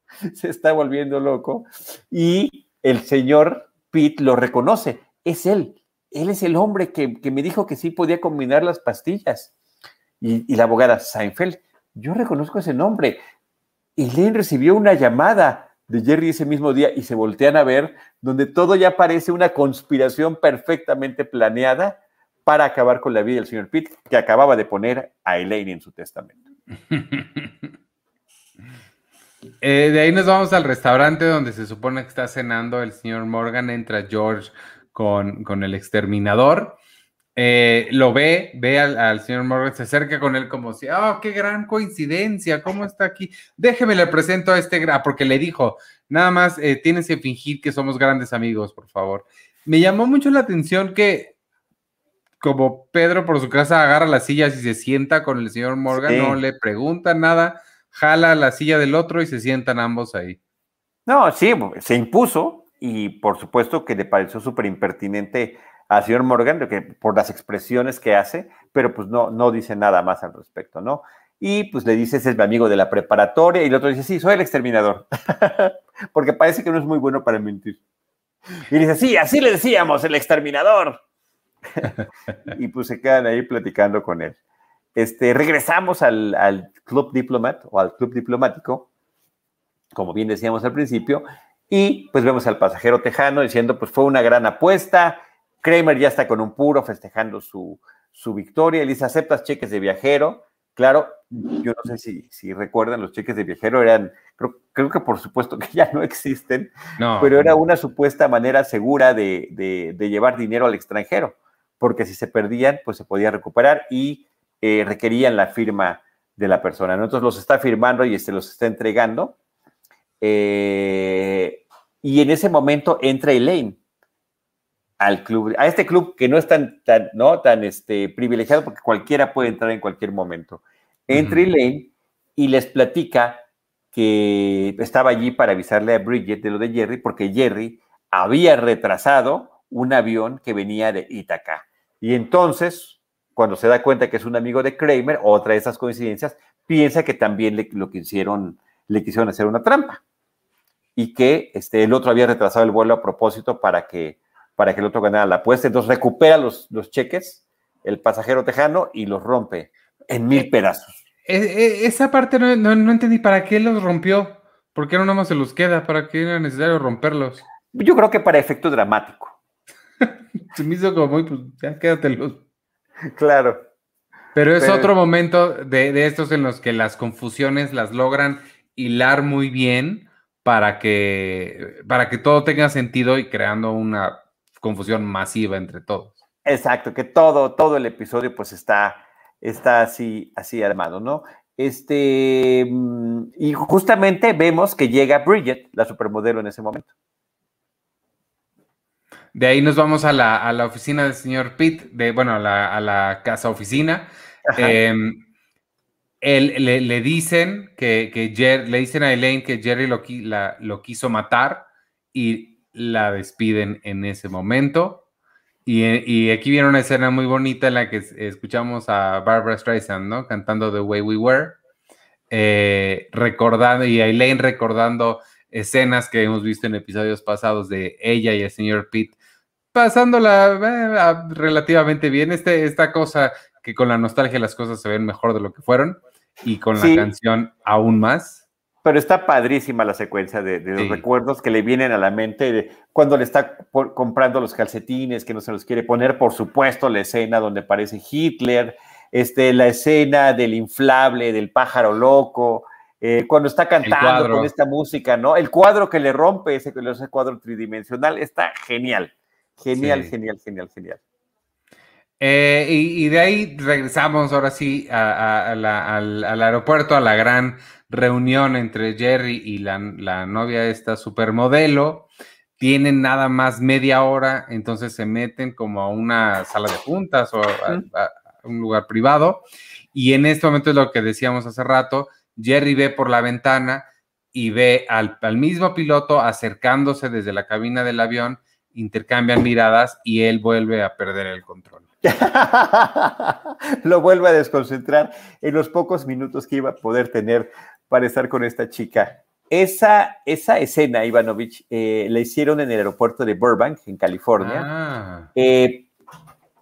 <laughs> Se está volviendo loco. Y el señor Pete lo reconoce. Es él. Él es el hombre que, me dijo que sí podía combinar las pastillas. Y la abogada Seinfeld, yo reconozco ese nombre. Elaine recibió una llamada de Jerry ese mismo día y se voltean a ver, donde todo ya parece una conspiración perfectamente planeada para acabar con la vida del señor Pitt, que acababa de poner a Elaine en su testamento. <laughs> Eh, de ahí nos vamos al restaurante donde se supone que está cenando el señor Morgan, entra George con, con el exterminador eh, lo ve, ve al, señor Morgan, se acerca con él como si, oh, qué gran coincidencia, ¿cómo está aquí? Déjeme le presento a este, porque le dijo, nada más eh, tienes que fingir que somos grandes amigos, por favor. Me llamó mucho la atención que como Pedro por su casa agarra las sillas y se sienta con el señor Morgan, no le pregunta nada, jala la silla del otro y se sientan ambos ahí. No, sí, se impuso y por supuesto que le pareció súper impertinente al señor Morgan, que, por las expresiones que hace, pero pues no, no dice nada más al respecto, ¿no? Y pues le dice, ese es mi amigo de la preparatoria, y el otro dice, sí, soy el exterminador, <laughs> porque parece que no es muy bueno para mentir. Y dice, sí, así le decíamos, el exterminador. <laughs> y pues se quedan ahí platicando con él. Este, regresamos al, al Club Diplomat o al Club Diplomático, como bien decíamos al principio, y pues vemos al pasajero tejano diciendo, pues fue una gran apuesta, Kramer ya está con un puro festejando su, su victoria. Él dice, ¿aceptas cheques de viajero? Claro, yo no sé si, si recuerdan, los cheques de viajero eran, creo, que por supuesto que ya no existen, pero era una supuesta manera segura de, llevar dinero al extranjero, porque si se perdían, pues se podía recuperar y eh, requerían la firma de la persona. Entonces los está firmando y se los está entregando. Eh, y en ese momento entra Elaine al club, a este club que no es tan, tan, ¿no? tan este, privilegiado porque cualquiera puede entrar en cualquier momento. Entra Elaine y les platica que estaba allí para avisarle a Bridget de lo de Jerry, porque Jerry había retrasado un avión que venía de Ítaca. Y entonces, cuando se da cuenta que es un amigo de Kramer, otra de esas coincidencias, piensa que también le, lo quisieron, le quisieron hacer una trampa. Y que este, el otro había retrasado el vuelo a propósito para que para que el otro ganara la apuesta. Entonces recupera los, los cheques, el pasajero tejano, y los rompe en mil eh, pedazos. Eh, eh, esa parte no, no, entendí para qué los rompió. ¿Por qué no nada más se los queda? ¿Para qué era necesario romperlos? Yo creo que para efecto dramático. <laughs> se me hizo como muy, pues ya quédatelos. Claro. Pero es otro momento de, de, estos en los que las confusiones las logran hilar muy bien para que, para que todo tenga sentido y creando una confusión masiva entre todos. Exacto, que todo, todo el episodio pues está, está así, así armado, ¿no? Este, mm, y justamente vemos que llega Bridget, la supermodelo en ese momento. De ahí nos vamos a la, oficina del señor Pitt, de, bueno, a la, casa oficina. Em, le, dicen que, que le dicen a Elaine que Jerry lo, lo quiso matar y la despiden en ese momento. Y, aquí viene una escena muy bonita en la que escuchamos a Barbara Streisand, ¿no? Cantando The Way We Were, eh, recordando, y a Elaine recordando escenas que hemos visto en episodios pasados de ella y el señor Pete, pasándola eh, relativamente bien. Este, esta cosa que con la nostalgia las cosas se ven mejor de lo que fueron, y con la canción aún más. Pero está padrísima la secuencia de, los recuerdos que le vienen a la mente de cuando le está comprando los calcetines, que no se los quiere poner, por supuesto, la escena donde aparece Hitler, este, la escena del inflable, del pájaro loco, eh, cuando está cantando con esta música, ¿no? El cuadro que le rompe, ese, ese cuadro tridimensional, está genial. Genial, genial, genial, genial. Eh, y, de ahí regresamos ahora sí al, al, aeropuerto, a la gran reunión entre Jerry y la, novia de esta supermodelo. Tienen nada más media hora, entonces se meten como a una sala de juntas o a, un lugar privado. Y en este momento es lo que decíamos hace rato, Jerry ve por la ventana y ve al, al mismo piloto acercándose desde la cabina del avión, intercambian miradas y él vuelve a perder el control. <laughs> Lo vuelve a desconcentrar en los pocos minutos que iba a poder tener para estar con esta chica. Esa, esa escena, Ivanovich, eh, la hicieron en el aeropuerto de Burbank, en California. Ah, Eh,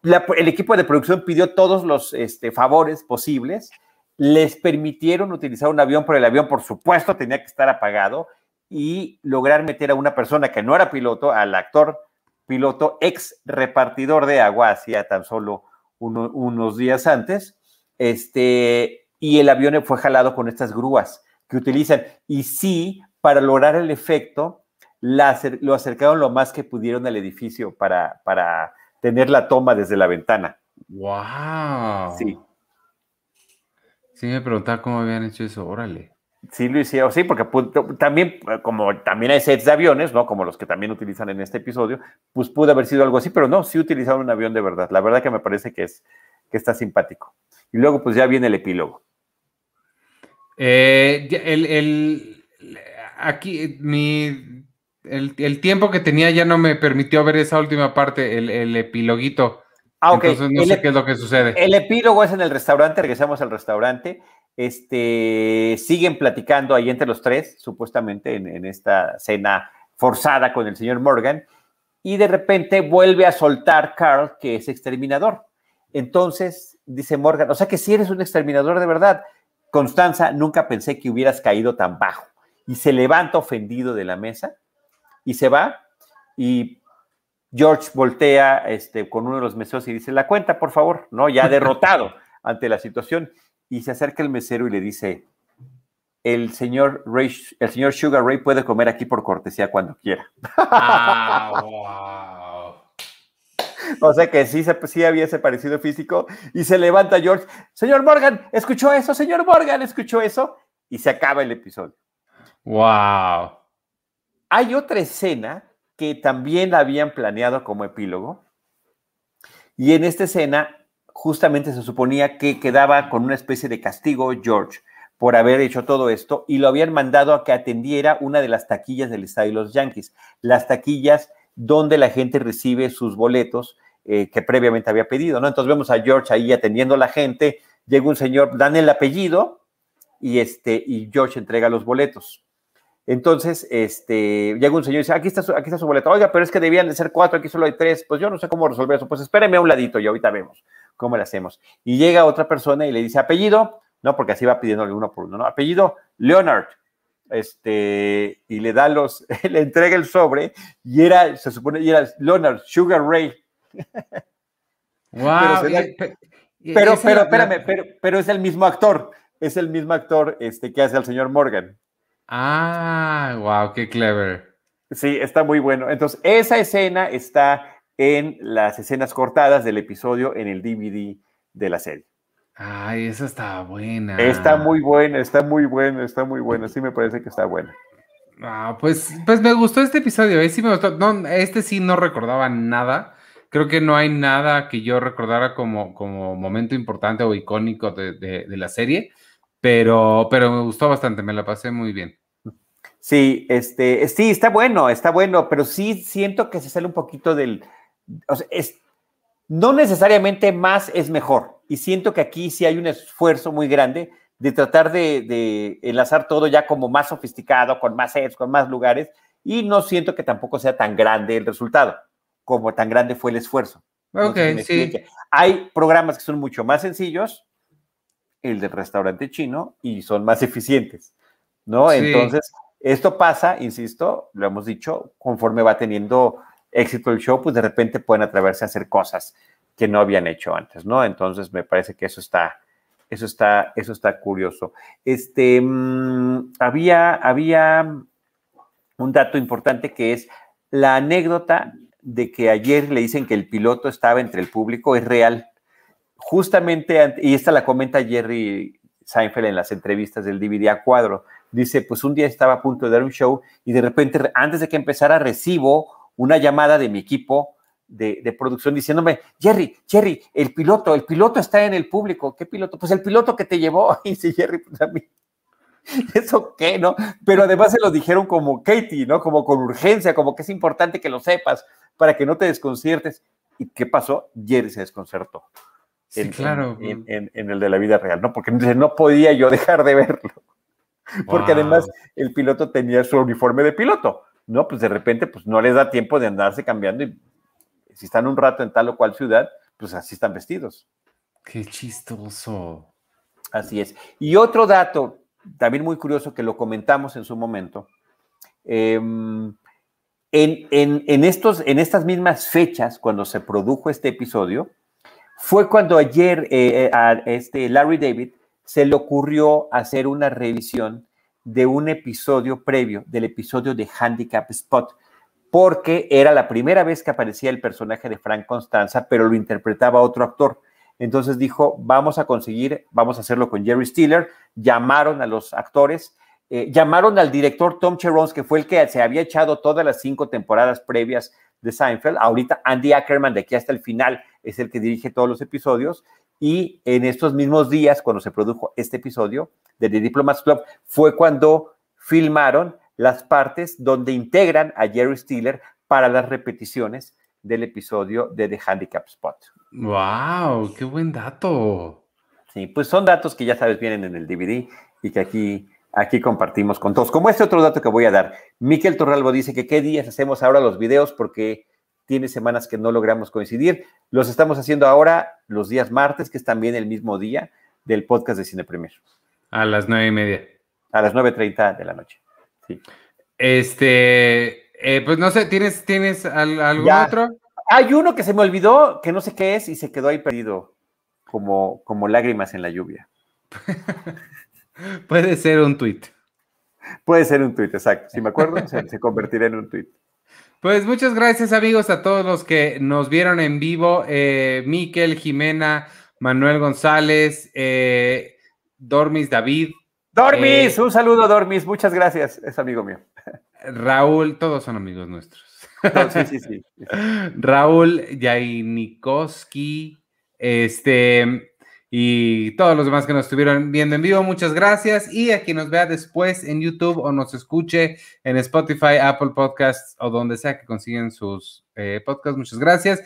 la- el equipo de producción pidió todos los este, favores posibles. Les permitieron utilizar un avión, pero el avión, por supuesto, tenía que estar apagado y lograr meter a una persona que no era piloto, al actor piloto, ex repartidor de agua, hacía tan solo uno- unos días antes. Este, y el avión fue jalado con estas grúas que utilizan. Y sí, para lograr el efecto, la lo acercaron lo más que pudieron al edificio para, para tener la toma desde la ventana. wow. Sí, Sí, me preguntaba cómo habían hecho eso. Órale. sí lo hicieron, sí, porque también, eh, como también hay sets de aviones, ¿no? Como los que también utilizan en este episodio, pues pudo haber sido algo así, pero no, sí utilizaron un avión de verdad. La verdad que me parece que es que está simpático. Y luego, pues ya viene el epílogo. Eh, el, el- aquí, mi, el, el tiempo que tenía ya no me permitió ver esa última parte, el, el epiloguito. Ah, ok. Entonces no sé qué es lo que sucede. El epílogo es en el restaurante, regresamos al restaurante. Este, siguen platicando ahí entre los tres, supuestamente en, en esta cena forzada con el señor Morgan, y de repente vuelve a soltar Carl que es exterminador. Entonces dice Morgan, o sea que si eres un exterminador de verdad, Constanza, nunca pensé que hubieras caído tan bajo. Y se levanta ofendido de la mesa y se va y George voltea este, con uno de los meseros y dice, la cuenta, por favor, ¿no? Ya <laughs> derrotado ante la situación. Y se acerca el mesero y le dice, el señor, Ray, el señor Sugar Ray puede comer aquí por cortesía cuando quiera. Ah, <laughs> wow. O sea que sí, sí había ese parecido físico. Y se levanta George, señor Morgan, ¿escuchó eso? Señor Morgan, ¿escuchó eso? Y se acaba el episodio. Wow. Hay otra escena que también la habían planeado como epílogo. Y en esta escena, justamente se suponía que quedaba con una especie de castigo George por haber hecho todo esto y lo habían mandado a que atendiera una de las taquillas del estadio de los Yankees, las taquillas donde la gente recibe sus boletos eh, que previamente había pedido, ¿no? Entonces vemos a George ahí atendiendo a la gente, llega un señor, dan el apellido y, este, y George entrega los boletos. Entonces, este, llega un señor y dice, aquí está, su, aquí está su boleto. Oiga, pero es que debían de ser cuatro, aquí solo hay tres. Pues yo no sé cómo resolver eso. Pues espéreme a un ladito y ahorita vemos cómo le hacemos. Y llega otra persona y le dice, apellido, no, porque así va pidiéndole uno por uno, ¿no? Apellido, Leonard. Este, y le da los, <laughs> le entrega el sobre y era, se supone, y era Leonard, Sugar Ray. Wow. se da- y- pe- y- Pero, esa pero, la- espérame, pero, pero es el mismo actor, es el mismo actor este, que hace al señor Morgan. Ah, wow, qué clever. Sí, está muy bueno. Entonces, esa escena está en las escenas cortadas del episodio en el DVD de la serie. Ay, esa está buena. Está muy buena, está muy buena, está muy buena. Sí me parece que está buena. Ah, pues, pues me gustó este episodio, eh, sí me gustó. No, este sí no recordaba nada. Creo que no hay nada que yo recordara como, como momento importante o icónico de, de- de la serie, pero, pero me gustó bastante, me la pasé muy bien. Sí, este, sí, está bueno, está bueno, pero sí siento que se sale un poquito del, o sea, es, no necesariamente más es mejor. Y siento que aquí sí hay un esfuerzo muy grande de tratar de, de enlazar todo ya como más sofisticado, con más sets, con más lugares, y no siento que tampoco sea tan grande el resultado, como tan grande fue el esfuerzo. Ok, sí. Hay programas que son mucho más sencillos, el del restaurante chino, y son más eficientes, ¿no? Sí. Entonces, esto pasa, insisto, lo hemos dicho, conforme va teniendo éxito el show, pues de repente pueden atreverse a hacer cosas que no habían hecho antes, ¿no? Entonces, me parece que eso está, eso está, eso está curioso. Este, mm, había, había un dato importante que es la anécdota de que ayer le dicen que el piloto estaba entre el público es real. Justamente, y esta la comenta Jerry Seinfeld en las entrevistas del DVD a cuadro. Dice, pues un día estaba a punto de dar un show y de repente, re- antes de que empezara, recibo una llamada de mi equipo de, de producción diciéndome, Jerry, Jerry, el piloto, el piloto está en el público. ¿Qué piloto? Pues el piloto que te llevó. <laughs> Y dice Jerry, pues a mí. <laughs> ¿Eso qué, no? Pero además se lo dijeron como Katie, ¿no? Como con urgencia, como que es importante que lo sepas para que no te desconciertes. ¿Y qué pasó? Jerry se desconcertó. Sí, claro. En, el de la vida real, ¿no? Porque no podía yo dejar de verlo. <laughs> Porque además el piloto tenía su uniforme de piloto, ¿no? Pues de repente, pues no les da tiempo de andarse cambiando y si están un rato en tal o cual ciudad, pues así están vestidos. Qué chistoso. Así es. Y otro dato, también muy curioso, que lo comentamos en su momento, em, en, estos, en estas mismas fechas, cuando se produjo este episodio, fue cuando ayer eh, a este Larry David se le ocurrió hacer una revisión de un episodio previo, del episodio de Handicap Spot, porque era la primera vez que aparecía el personaje de Frank Constanza, pero lo interpretaba otro actor. Entonces dijo, vamos a conseguir, vamos a hacerlo con Jerry Stiller. Llamaron a los actores, eh, llamaron al director Tom Cherons, que fue el que se había echado todas las cinco temporadas previas de Seinfeld. Ahorita Andy Ackerman, de aquí hasta el final, es el que dirige todos los episodios. Y en estos mismos días, cuando se produjo este episodio de The Diplomats Club, fue cuando filmaron las partes donde integran a Jerry Stiller para las repeticiones del episodio de The Handicap Spot. ¡Wow! ¡Qué buen dato! Sí, pues son datos que ya sabes vienen en el DVD y que aquí, aquí compartimos con todos. Como este otro dato que voy a dar, Miquel Torralbo dice que qué días hacemos ahora los videos porque tiene semanas que no logramos coincidir. Los estamos haciendo ahora los días martes, que es también el mismo día del podcast de Cine Premier. A las nueve y media. A las nueve treinta de la noche. Sí. Este, eh, pues no sé, ¿tienes, tienes algún otro? Hay uno que se me olvidó, que no sé qué es, y se quedó ahí perdido, como, como lágrimas en la lluvia. <laughs> Puede ser un tweet. Puede ser un tweet, exacto. Si me acuerdo, <laughs> se, se convertirá en un tweet. Pues muchas gracias amigos a todos los que nos vieron en vivo. Eh, Miquel, Jimena, Manuel González, eh, Dormis David. Dormis, eh, un saludo Dormis, muchas gracias, es amigo mío. Raúl, todos son amigos nuestros. sí, sí, sí. <laughs> Raúl Jainikoski, este, y todos los demás que nos estuvieron viendo en vivo, muchas gracias. Y a quien nos vea después en YouTube o nos escuche en Spotify, Apple Podcasts o donde sea que consiguen sus eh, podcasts, muchas gracias.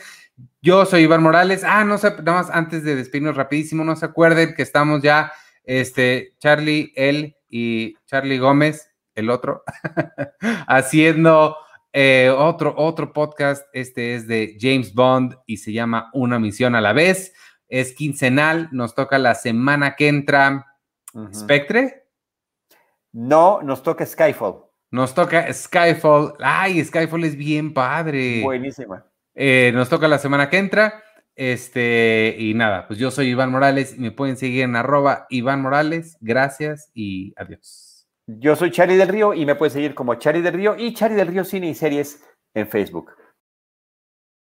Yo soy Iván Morales. Ah, no sé, nada más antes de despedirnos rapidísimo, no se acuerden que estamos ya, este, Charlie, él y Charlie Gómez, el otro, <laughs> haciendo eh, otro, otro podcast. Este es de James Bond y se llama Una misión a la vez es quincenal, nos toca la semana que entra. ¿Spectre? No, nos toca Skyfall. Nos toca Skyfall. Ay, Skyfall es bien padre. Buenísima. Eh, nos toca la semana que entra. Este, y nada, pues yo soy Iván Morales y me pueden seguir en arroba Iván Morales. Gracias y adiós. Yo soy Charlie del Río y me pueden seguir como Charlie del Río y Charlie del Río Cine y Series en Facebook.